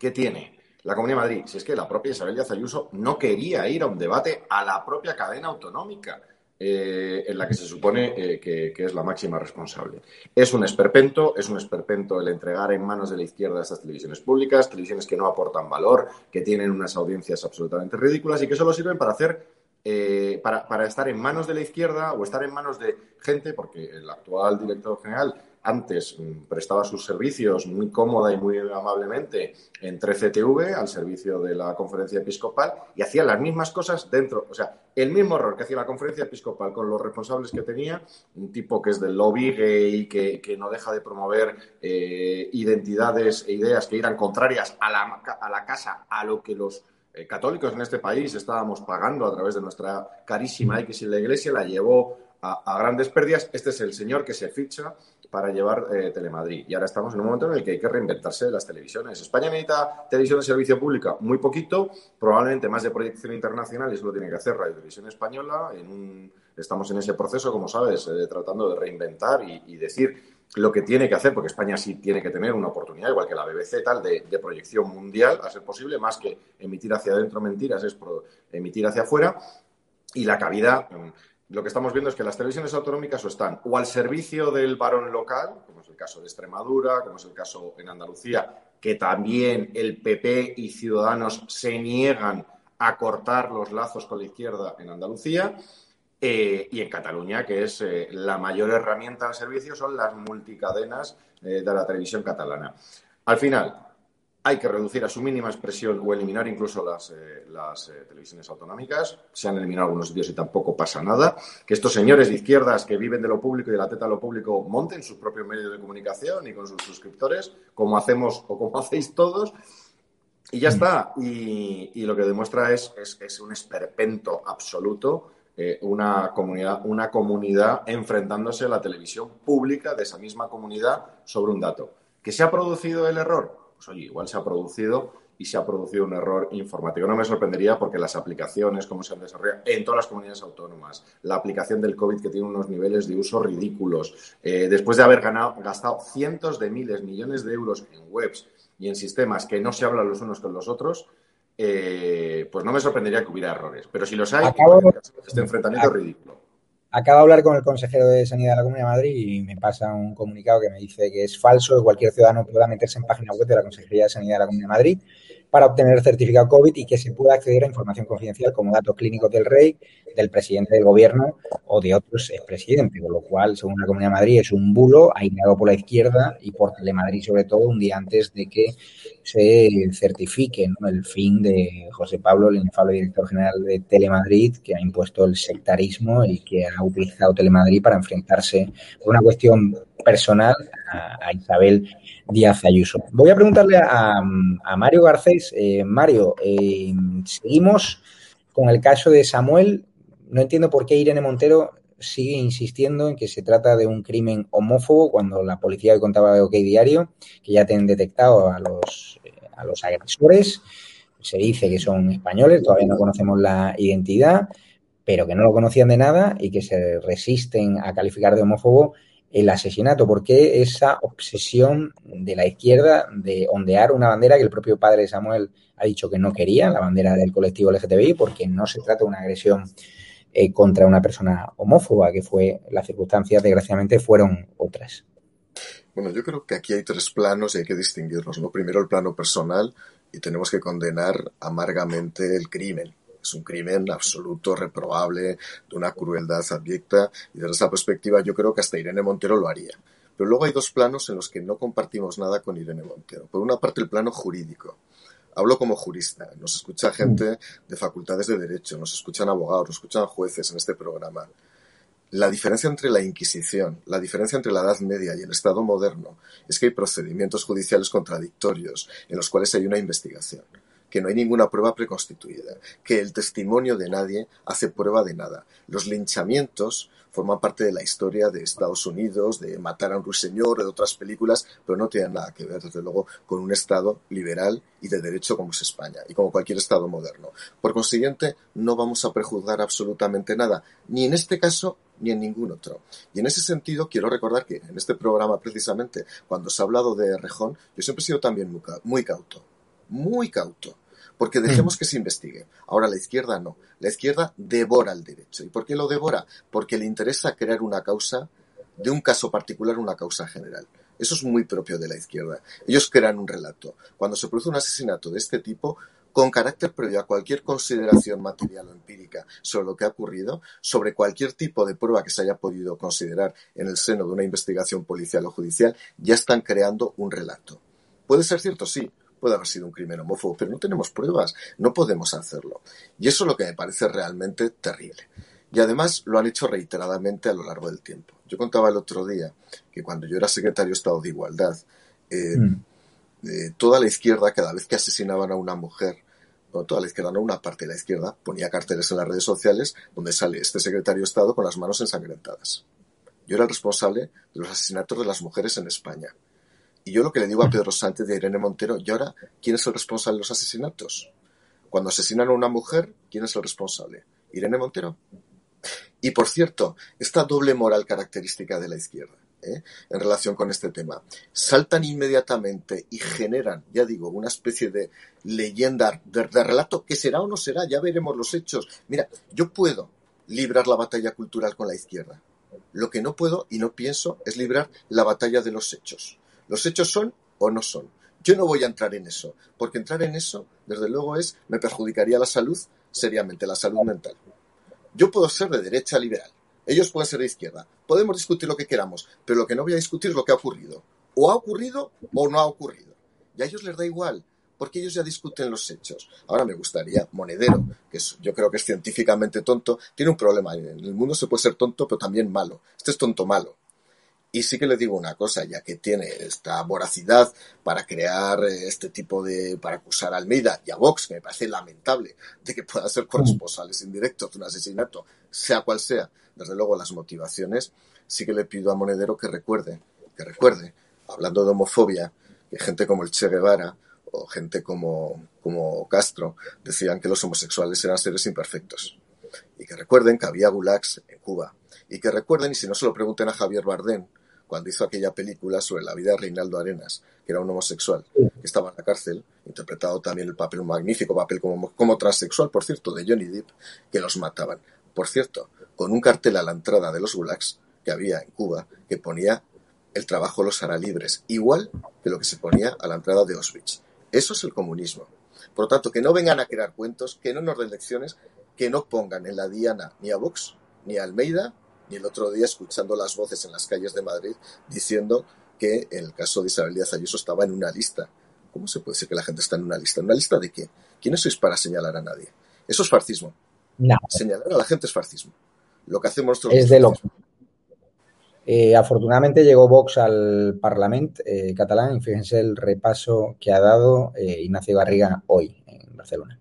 que tiene la Comunidad de Madrid, si es que la propia Isabel Díaz Ayuso no quería ir a un debate a la propia cadena autonómica eh, en la que se supone eh, que, es la máxima responsable. Es un esperpento, es un esperpento el entregar en manos de la izquierda estas televisiones públicas, televisiones que no aportan valor, que tienen unas audiencias absolutamente ridículas y que solo sirven para hacer eh, para, para, estar en manos de la izquierda o estar en manos de gente, porque el actual director general antes mm, prestaba sus servicios muy cómoda y muy amablemente en 13TV al servicio de la conferencia episcopal y hacía las mismas cosas dentro, o sea, el mismo error que hacía la conferencia episcopal con los responsables que tenía, un tipo que es del lobby gay, que, que no deja de promover eh, identidades e ideas que eran contrarias a la, a la casa, a lo que los eh, católicos en este país estábamos pagando a través de nuestra carísima X y la Iglesia, la llevó a, grandes pérdidas. Este es el señor que se ficha para llevar eh, Telemadrid. Y ahora estamos en un momento en el que hay que reinventarse las televisiones. España necesita televisión de servicio pública muy poquito, probablemente más de proyección internacional, y eso lo tiene que hacer Radio Televisión Española. estamos en ese proceso, como sabes, eh, tratando de reinventar y, decir lo que tiene que hacer, porque España sí tiene que tener una oportunidad, igual que la BBC, tal, de, proyección mundial, a ser posible, más que emitir hacia adentro mentiras, es emitir hacia afuera. Y la cabida mm, lo que estamos viendo es que las televisiones autonómicas o están o al servicio del varón local, como es el caso de Extremadura, como es el caso en Andalucía, que también el PP y Ciudadanos se niegan a cortar los lazos con la izquierda en Andalucía, eh, y en Cataluña, que es eh, la mayor herramienta al servicio, son las multicadenas eh, de la televisión catalana. Al final, hay que reducir a su mínima expresión o eliminar incluso las, eh, eh, televisiones autonómicas. Se han eliminado algunos sitios y tampoco pasa nada. Que estos señores de izquierdas que viven de lo público y de la teta de lo público monten sus propios medios de comunicación y con sus suscriptores, como hacemos o como hacéis todos. Y ya está. Y, lo que demuestra es, es, un esperpento absoluto. Eh, una, comunidad, una comunidad enfrentándose a la televisión pública de esa misma comunidad sobre un dato. ¿Que se ha producido el error? Pues oye, igual se ha producido y se ha producido un error informático. No me sorprendería porque las aplicaciones, como se han desarrollado en todas las comunidades autónomas, la aplicación del COVID que tiene unos niveles de uso ridículos, eh, después de haber ganado, gastado cientos de miles, millones de euros en webs y en sistemas que no se hablan los unos con los otros, eh, pues no me sorprendería que hubiera errores. Pero si los hay, este enfrentamiento es ridículo. Acabo de hablar con el consejero de Sanidad de la Comunidad de Madrid y me pasa un comunicado que me dice que es falso que cualquier ciudadano pueda meterse en página web de la Consejería de Sanidad de la Comunidad de Madrid para obtener certificado COVID y que se pueda acceder a información confidencial como datos clínicos del rey, del presidente del gobierno o de otros expresidentes, con lo cual, según la Comunidad de Madrid, es un bulo aislado por la izquierda y por Telemadrid, sobre todo, un día antes de que se certifique el fin de José Pablo, el inefable director general de Telemadrid, que ha impuesto el sectarismo y que ha utilizado Telemadrid para enfrentarse por una cuestión personal a, Isabel Díaz Ayuso. Voy a preguntarle a, Mario Garcés. Eh, Mario, eh, seguimos con el caso de Samuel no entiendo por qué Irene Montero sigue insistiendo en que se trata de un crimen homófobo cuando la policía contaba de OK Diario, que ya tienen detectado a los, eh, a los agresores, se dice que son españoles, todavía no conocemos la identidad, pero que no lo conocían de nada y que se resisten a calificar de homófobo el asesinato. ¿Por qué esa obsesión de la izquierda de ondear una bandera que el propio padre Samuel ha dicho que no quería, la bandera del colectivo LGTBI, porque no se trata de una agresión eh, contra una persona homófoba, que fue, las circunstancias desgraciadamente fueron otras. Bueno, yo creo que aquí hay tres planos y hay que distinguirlos. ¿no? Primero el plano personal y tenemos que condenar amargamente el crimen. Es un crimen absoluto, reprobable, de una crueldad abyecta y desde esa perspectiva yo creo que hasta Irene Montero lo haría. Pero luego hay dos planos en los que no compartimos nada con Irene Montero. Por una parte el plano jurídico. Hablo como jurista, nos escucha gente de facultades de derecho, nos escuchan abogados, nos escuchan jueces en este programa. La diferencia entre la Inquisición, la diferencia entre la Edad Media y el Estado moderno es que hay procedimientos judiciales contradictorios en los cuales hay una investigación, que no hay ninguna prueba preconstituida, que el testimonio de nadie hace prueba de nada. Los linchamientos forman parte de la historia de Estados Unidos, de Matar a un ruiseñor, de otras películas, pero no tienen nada que ver, desde luego, con un Estado liberal y de derecho como es España y como cualquier Estado moderno. Por consiguiente, no vamos a prejuzgar absolutamente nada, ni en este caso ni en ningún otro. Y en ese sentido, quiero recordar que en este programa, precisamente, cuando se ha hablado de Rejón, yo siempre he sido también muy cauto, muy cauto porque dejemos mm. que se investigue. Ahora la izquierda no. La izquierda devora el derecho. ¿Y por qué lo devora? Porque le interesa crear una causa, de un caso particular, una causa general. Eso es muy propio de la izquierda. Ellos crean un relato. Cuando se produce un asesinato de este tipo, con carácter previo a cualquier consideración material o empírica sobre lo que ha ocurrido, sobre cualquier tipo de prueba que se haya podido considerar en el seno de una investigación policial o judicial, ya están creando un relato. ¿Puede ser cierto? Sí puede haber sido un crimen homófobo, pero no tenemos pruebas, no podemos hacerlo. Y eso es lo que me parece realmente terrible. Y además lo han hecho reiteradamente a lo largo del tiempo. Yo contaba el otro día que cuando yo era secretario de Estado de Igualdad, eh, mm. eh, toda la izquierda, cada vez que asesinaban a una mujer, no toda la izquierda, no una parte de la izquierda, ponía carteles en las redes sociales donde sale este secretario de Estado con las manos ensangrentadas. Yo era el responsable de los asesinatos de las mujeres en España. Y yo lo que le digo a Pedro Sánchez a Irene Montero, ¿y ahora quién es el responsable de los asesinatos? Cuando asesinan a una mujer, ¿quién es el responsable? ¿Irene Montero? Y por cierto, esta doble moral característica de la izquierda ¿eh? en relación con este tema, saltan inmediatamente y generan, ya digo, una especie de leyenda, de, de relato que será o no será, ya veremos los hechos. Mira, yo puedo librar la batalla cultural con la izquierda. Lo que no puedo y no pienso es librar la batalla de los hechos. ¿Los hechos son o no son? Yo no voy a entrar en eso, porque entrar en eso, desde luego, es me perjudicaría la salud seriamente, la salud mental. Yo puedo ser de derecha liberal, ellos pueden ser de izquierda, podemos discutir lo que queramos, pero lo que no voy a discutir es lo que ha ocurrido. O ha ocurrido o no ha ocurrido. Y a ellos les da igual, porque ellos ya discuten los hechos. Ahora me gustaría, Monedero, que yo creo que es científicamente tonto, tiene un problema. En el mundo se puede ser tonto, pero también malo. Este es tonto malo. Y sí que le digo una cosa, ya que tiene esta voracidad para crear eh, este tipo de, para acusar a Almeida y a Vox, que me parece lamentable, de que puedan ser corresponsales indirectos de un asesinato, sea cual sea, desde luego las motivaciones, sí que le pido a Monedero que recuerde, que recuerde, hablando de homofobia, que gente como el Che Guevara o gente como, como Castro decían que los homosexuales eran seres imperfectos. Y que recuerden que había gulags en Cuba. Y que recuerden, y si no se lo pregunten a Javier Bardem, cuando hizo aquella película sobre la vida de Reinaldo Arenas, que era un homosexual, que estaba en la cárcel, interpretado también el papel, un magnífico papel como, como transexual, por cierto, de Johnny Depp, que los mataban. Por cierto, con un cartel a la entrada de los gulags que había en Cuba, que ponía el trabajo los hará libres, igual que lo que se ponía a la entrada de Auschwitz. Eso es el comunismo. Por lo tanto, que no vengan a crear cuentos, que no nos den lecciones, que no pongan en la diana ni a Vox, ni a Almeida, ni el otro día escuchando las voces en las calles de Madrid diciendo que el caso de Isabel Díaz Ayuso estaba en una lista. ¿Cómo se puede decir que la gente está en una lista? ¿En una lista de qué? ¿Quiénes sois para señalar a nadie? Eso es fascismo. No. Señalar a la gente es fascismo. Lo que hacemos nosotros Es de lo eh, afortunadamente llegó Vox al Parlamento eh, catalán y fíjense el repaso que ha dado eh, Ignacio Garriga hoy en Barcelona.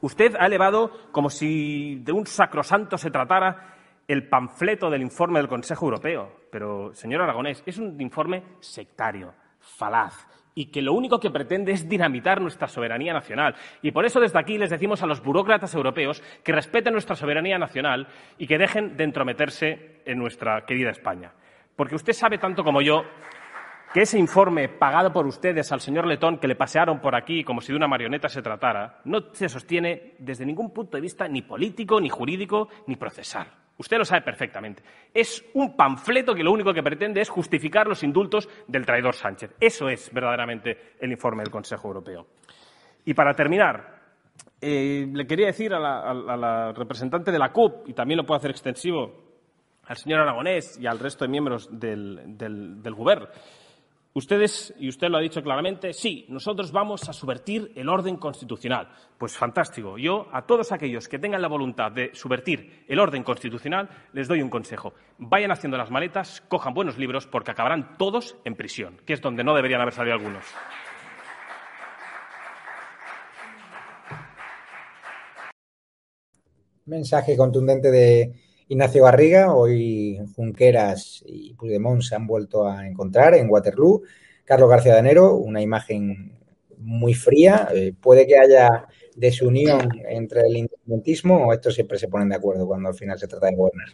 Usted ha elevado como si de un sacrosanto se tratara el panfleto del informe del Consejo Europeo. Pero, señor Aragonés, es un informe sectario, falaz, y que lo único que pretende es dinamitar nuestra soberanía nacional. Y por eso desde aquí les decimos a los burócratas europeos que respeten nuestra soberanía nacional y que dejen de entrometerse en nuestra querida España. Porque usted sabe tanto como yo que ese informe pagado por ustedes al señor Letón, que le pasearon por aquí como si de una marioneta se tratara, no se sostiene desde ningún punto de vista ni político, ni jurídico, ni procesal. Usted lo sabe perfectamente. Es un panfleto que lo único que pretende es justificar los indultos del traidor Sánchez. Eso es verdaderamente el informe del Consejo Europeo. Y para terminar, eh, le quería decir a la, representante de la CUP, y también lo puedo hacer extensivo al señor Aragonés y al resto de miembros del, del, del Gobierno, Ustedes, y usted lo ha dicho claramente, sí, nosotros vamos a subvertir el orden constitucional. Pues fantástico. Yo, a todos aquellos que tengan la voluntad de subvertir el orden constitucional, les doy un consejo. Vayan haciendo las maletas, cojan buenos libros, porque acabarán todos en prisión, que es donde no deberían haber salido algunos. Mensaje contundente de Ignacio Garriga, hoy Junqueras y Puigdemont se han vuelto a encontrar en Waterloo. Carlos García Danero, una imagen muy fría. Eh, puede que haya desunión entre el independentismo o estos siempre se ponen de acuerdo cuando al final se trata de gobernar.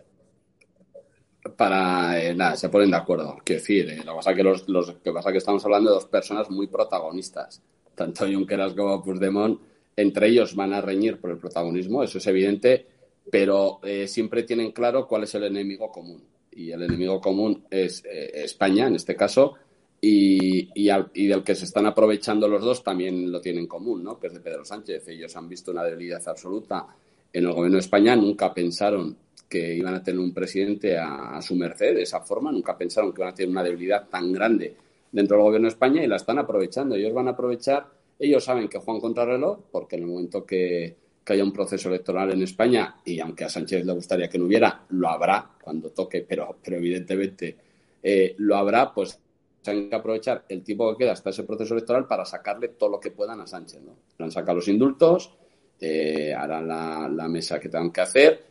Para eh, nada, se ponen de acuerdo. Quiero decir, eh, lo, que pasa que los, los, que que estamos hablando de dos personas muy protagonistas, tanto Junqueras como Puigdemont. Entre ellos van a reñir por el protagonismo, eso es evidente pero eh, siempre tienen claro cuál es el enemigo común. Y el enemigo común es eh, España, en este caso, y, y, al, y, del que se están aprovechando los dos también lo tienen en común, ¿no? que es de Pedro Sánchez. Ellos han visto una debilidad absoluta en el gobierno de España, nunca pensaron que iban a tener un presidente a, a su merced de esa forma, nunca pensaron que iban a tener una debilidad tan grande dentro del gobierno de España y la están aprovechando. Ellos van a aprovechar, ellos saben que juegan contra reloj, porque en el momento que, que haya un proceso electoral en España y aunque a Sánchez le gustaría que no hubiera, lo habrá cuando toque, pero, pero evidentemente eh, lo habrá, pues tienen que aprovechar el tiempo que queda hasta ese proceso electoral para sacarle todo lo que puedan a Sánchez. ¿no? Han sacado los indultos, eh, harán la, la, mesa que tengan que hacer.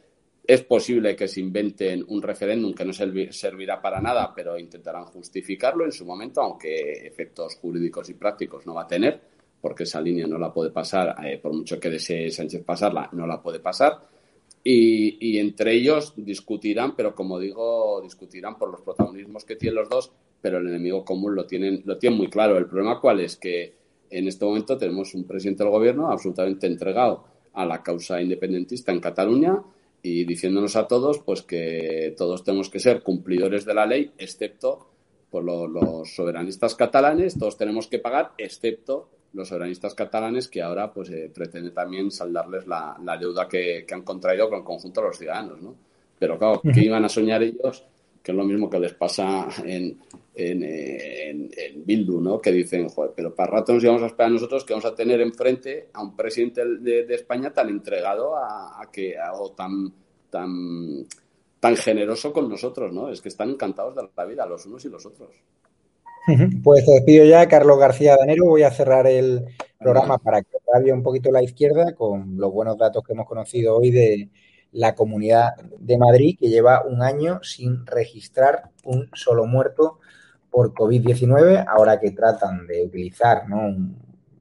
Es posible que se inventen un referéndum que no servirá para nada, pero intentarán justificarlo en su momento, aunque efectos jurídicos y prácticos no va a tener porque esa línea no la puede pasar, eh, por mucho que desee Sánchez pasarla, no la puede pasar. Y, entre ellos discutirán, pero como digo, discutirán por los protagonismos que tienen los dos, pero el enemigo común lo tienen, lo tienen muy claro. El problema cuál es que en este momento tenemos un presidente del gobierno absolutamente entregado a la causa independentista en Cataluña y diciéndonos a todos pues que todos tenemos que ser cumplidores de la ley, excepto por los soberanistas catalanes, todos tenemos que pagar, excepto los soberanistas catalanes que ahora pues eh, pretende también saldarles la, la deuda que, que, han contraído con el conjunto de los ciudadanos, ¿no? Pero claro, ¿qué iban a soñar ellos? Que es lo mismo que les pasa en, en, en, en Bildu, ¿no? Que dicen, joder, pero para rato nos íbamos a esperar nosotros que vamos a tener enfrente a un presidente de, de España tan entregado a, a que, a, o tan, tan, tan generoso con nosotros, ¿no? Es que están encantados de la vida, los unos y los otros. Pues te despido ya, Carlos García Danero. Voy a cerrar el programa para que cambie un poquito la izquierda con los buenos datos que hemos conocido hoy de la Comunidad de Madrid, que lleva un año sin registrar un solo muerto por COVID-19, ahora que tratan de utilizar ¿no? un,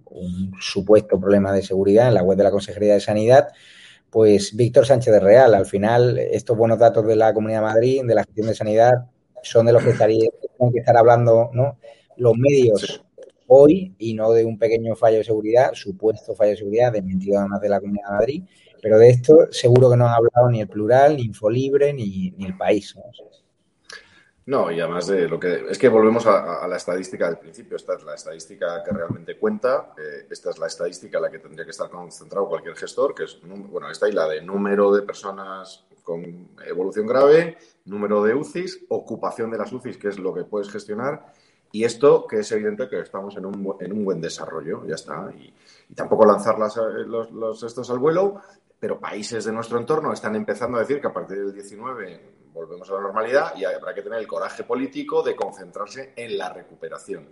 un, supuesto problema de seguridad en la web de la Consejería de Sanidad, pues Víctor Sánchez de Real, al final, estos buenos datos de la Comunidad de Madrid, de la gestión de sanidad, son de los que estaría que estar hablando ¿no? los medios hoy y no de un pequeño fallo de seguridad, supuesto fallo de seguridad, desmentido además de la Comunidad de Madrid, pero de esto seguro que no han hablado ni el plural, ni Infolibre, ni, ni el país. ¿no? No, y además de lo que. Es que volvemos a, la estadística del principio. Esta es la estadística que realmente cuenta. Eh, esta es la estadística en la que tendría que estar concentrado cualquier gestor, que es. Bueno, esta y la de número de personas con evolución grave, número de UCIs, ocupación de las UCIs, que es lo que puedes gestionar. Y esto, que es evidente que estamos en un, en un buen desarrollo, ya está. Y, tampoco lanzar eh, los, estos al vuelo, pero países de nuestro entorno están empezando a decir que a partir del 19 volvemos a la normalidad y habrá que tener el coraje político de concentrarse en la recuperación,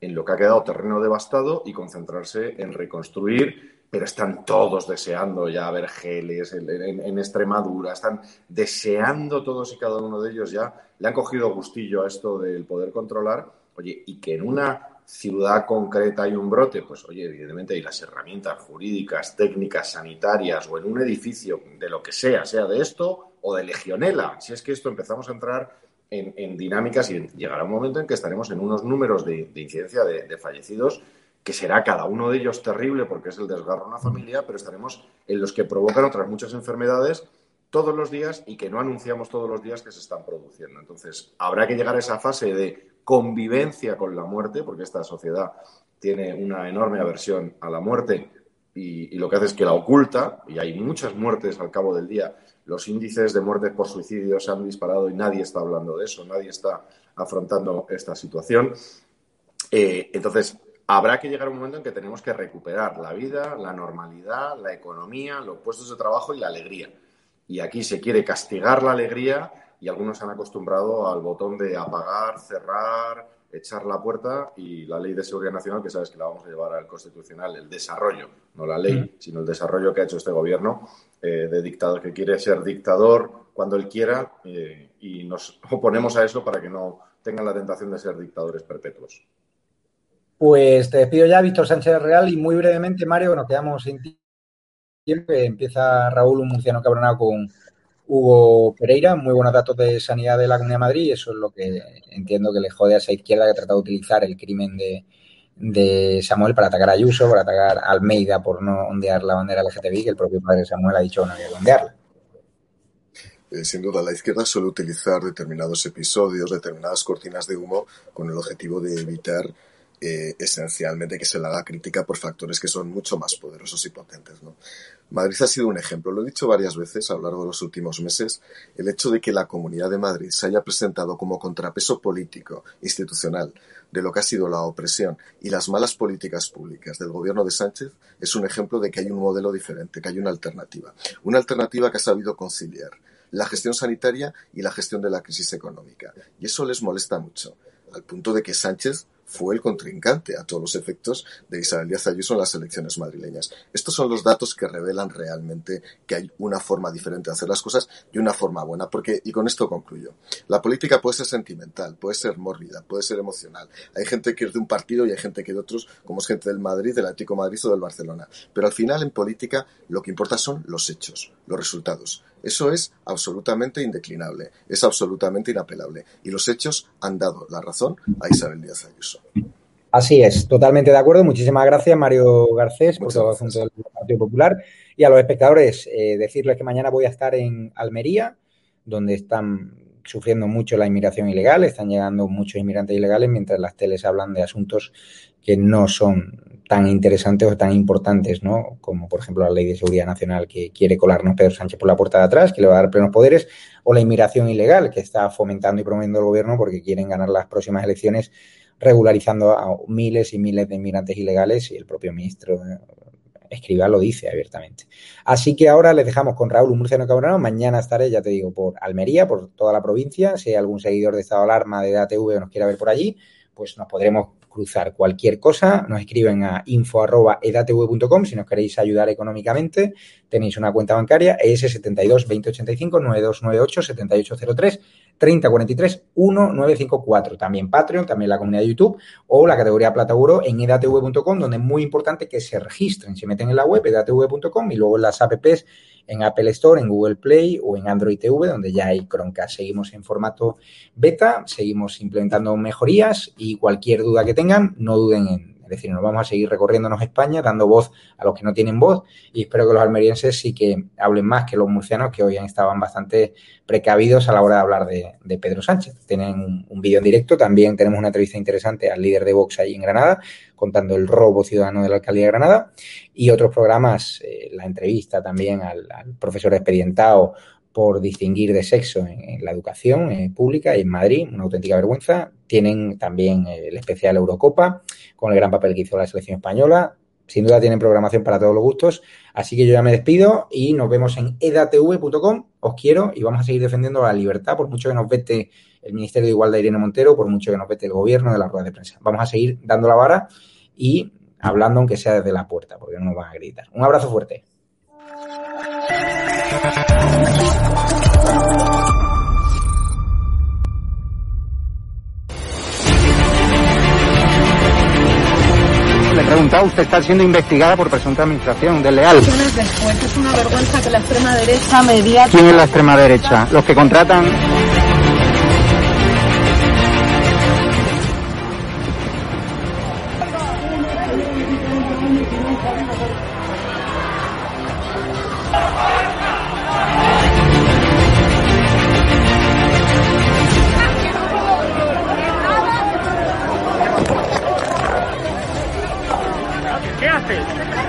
en lo que ha quedado terreno devastado y concentrarse en reconstruir, pero están todos deseando ya ver geles en, Extremadura, están deseando todos y cada uno de ellos ya, le han cogido gustillo a esto del poder controlar, oye, y que en una ciudad concreta hay un brote, pues oye, evidentemente hay las herramientas jurídicas, técnicas, sanitarias o en un edificio de lo que sea, sea de esto o de legionela. Si es que esto empezamos a entrar en, dinámicas y llegará un momento en que estaremos en unos números de, incidencia de, fallecidos que será cada uno de ellos terrible porque es el desgarro de una familia, pero estaremos en los que provocan otras muchas enfermedades todos los días y que no anunciamos todos los días que se están produciendo. Entonces, habrá que llegar a esa fase de convivencia con la muerte, porque esta sociedad tiene una enorme aversión a la muerte y, y, lo que hace es que la oculta, y hay muchas muertes al cabo del día los índices de muertes por suicidio se han disparado y nadie está hablando de eso, nadie está afrontando esta situación. Eh, entonces, habrá que llegar a un momento en que tenemos que recuperar la vida, la normalidad, la economía, los puestos de trabajo y la alegría. Y aquí se quiere castigar la alegría y algunos se han acostumbrado al botón de apagar, cerrar, echar la puerta y la ley de seguridad nacional, que sabes que la vamos a llevar al constitucional, el desarrollo, no la ley, sino el desarrollo que ha hecho este gobierno, eh, de dictador, que quiere ser dictador cuando él quiera eh, y nos oponemos a eso para que no tengan la tentación de ser dictadores perpetuos. Pues te despido ya, Víctor Sánchez Real, y muy brevemente, Mario, nos quedamos sin tiempo. Empieza Raúl, un murciano cabronado con Hugo Pereira, muy buenos datos de sanidad de la Comunidad Madrid, eso es lo que entiendo que le jode a esa izquierda que ha tratado de utilizar el crimen de, de Samuel para atacar a Ayuso, para atacar a Almeida por no ondear la bandera LGTBI, que el propio padre Samuel ha dicho que no había que ondearla. Eh, sin duda, la izquierda suele utilizar determinados episodios, determinadas cortinas de humo con el objetivo de evitar eh, esencialmente que se le haga crítica por factores que son mucho más poderosos y potentes. Madrid ha sido un ejemplo, lo he dicho varias veces a lo largo de los últimos meses, el hecho de que la Comunidad de Madrid se haya presentado como contrapeso político, institucional, de lo que ha sido la opresión y las malas políticas públicas del gobierno de Sánchez es un ejemplo de que hay un modelo diferente, que hay una alternativa. Una alternativa que ha sabido conciliar la gestión sanitaria y la gestión de la crisis económica. Y eso les molesta mucho, al punto de que Sánchez fue el contrincante a todos los efectos de Isabel Díaz Ayuso en las elecciones madrileñas. Estos son los datos que revelan realmente que hay una forma diferente de hacer las cosas y una forma buena, porque, y con esto concluyo, la política puede ser sentimental, puede ser mórbida, puede ser emocional. Hay gente que es de un partido y hay gente que de otros, como es gente del Madrid, del Atlético Madrid o del Barcelona. Pero al final en política lo que importa son los hechos, los resultados. Eso es absolutamente indeclinable, es absolutamente inapelable. Y los hechos han dado la razón a Isabel Díaz Ayuso. Así es, totalmente de acuerdo. Muchísimas gracias, Mario Garcés, por todo el asunto del Partido Popular. Y a los espectadores, eh, decirles que mañana voy a estar en Almería, donde están sufriendo mucho la inmigración ilegal, están llegando muchos inmigrantes ilegales, mientras las teles hablan de asuntos que no son tan interesantes o tan importantes, ¿no? Como por ejemplo la Ley de Seguridad Nacional que quiere colarnos Pedro Sánchez por la puerta de atrás, que le va a dar plenos poderes, o la inmigración ilegal que está fomentando y promoviendo el gobierno porque quieren ganar las próximas elecciones regularizando a miles y miles de inmigrantes ilegales y el propio ministro eh, Escriba lo dice abiertamente. Así que ahora les dejamos con Raúl Murciano Cabrano. Mañana estaré, ya te digo, por Almería, por toda la provincia. Si hay algún seguidor de Estado de Alarma de DATV o nos quiere ver por allí, pues nos podremos cruzar cualquier cosa, nos escriben a info.edatv.com si nos queréis ayudar económicamente. Tenéis una cuenta bancaria ES72 2085 9298 7803 3043 1954. También Patreon, también la comunidad de YouTube o la categoría Plata en edatv.com, donde es muy importante que se registren, se meten en la web edatv.com y luego en las apps en Apple Store, en Google Play o en Android TV, donde ya hay Chromecast. Seguimos en formato beta, seguimos implementando mejorías y cualquier duda que tengan, no duden en, Es decir, nos vamos a seguir recorriéndonos España, dando voz a los que no tienen voz y espero que los almerienses sí que hablen más que los murcianos que hoy estaban bastante precavidos a la hora de hablar de, Pedro Sánchez. Tienen un, vídeo en directo, también tenemos una entrevista interesante al líder de Vox ahí en Granada, contando el robo ciudadano de la alcaldía de Granada y otros programas, eh, la entrevista también al, profesor expedientado por distinguir de sexo en, la educación eh, pública en Madrid, una auténtica vergüenza. Tienen también el especial Eurocopa, con el gran papel que hizo la selección española. Sin duda tienen programación para todos los gustos. Así que yo ya me despido y nos vemos en edatv.com. Os quiero y vamos a seguir defendiendo la libertad, por mucho que nos vete el Ministerio de Igualdad Irene Montero, por mucho que nos vete el gobierno de la rueda de prensa. Vamos a seguir dando la vara y hablando aunque sea desde la puerta, porque no nos van a gritar. Un abrazo fuerte. Preguntado, usted está siendo investigada por presunta administración desleal. Después es una vergüenza que la extrema derecha. ¿Quién es la extrema derecha? Los que contratan...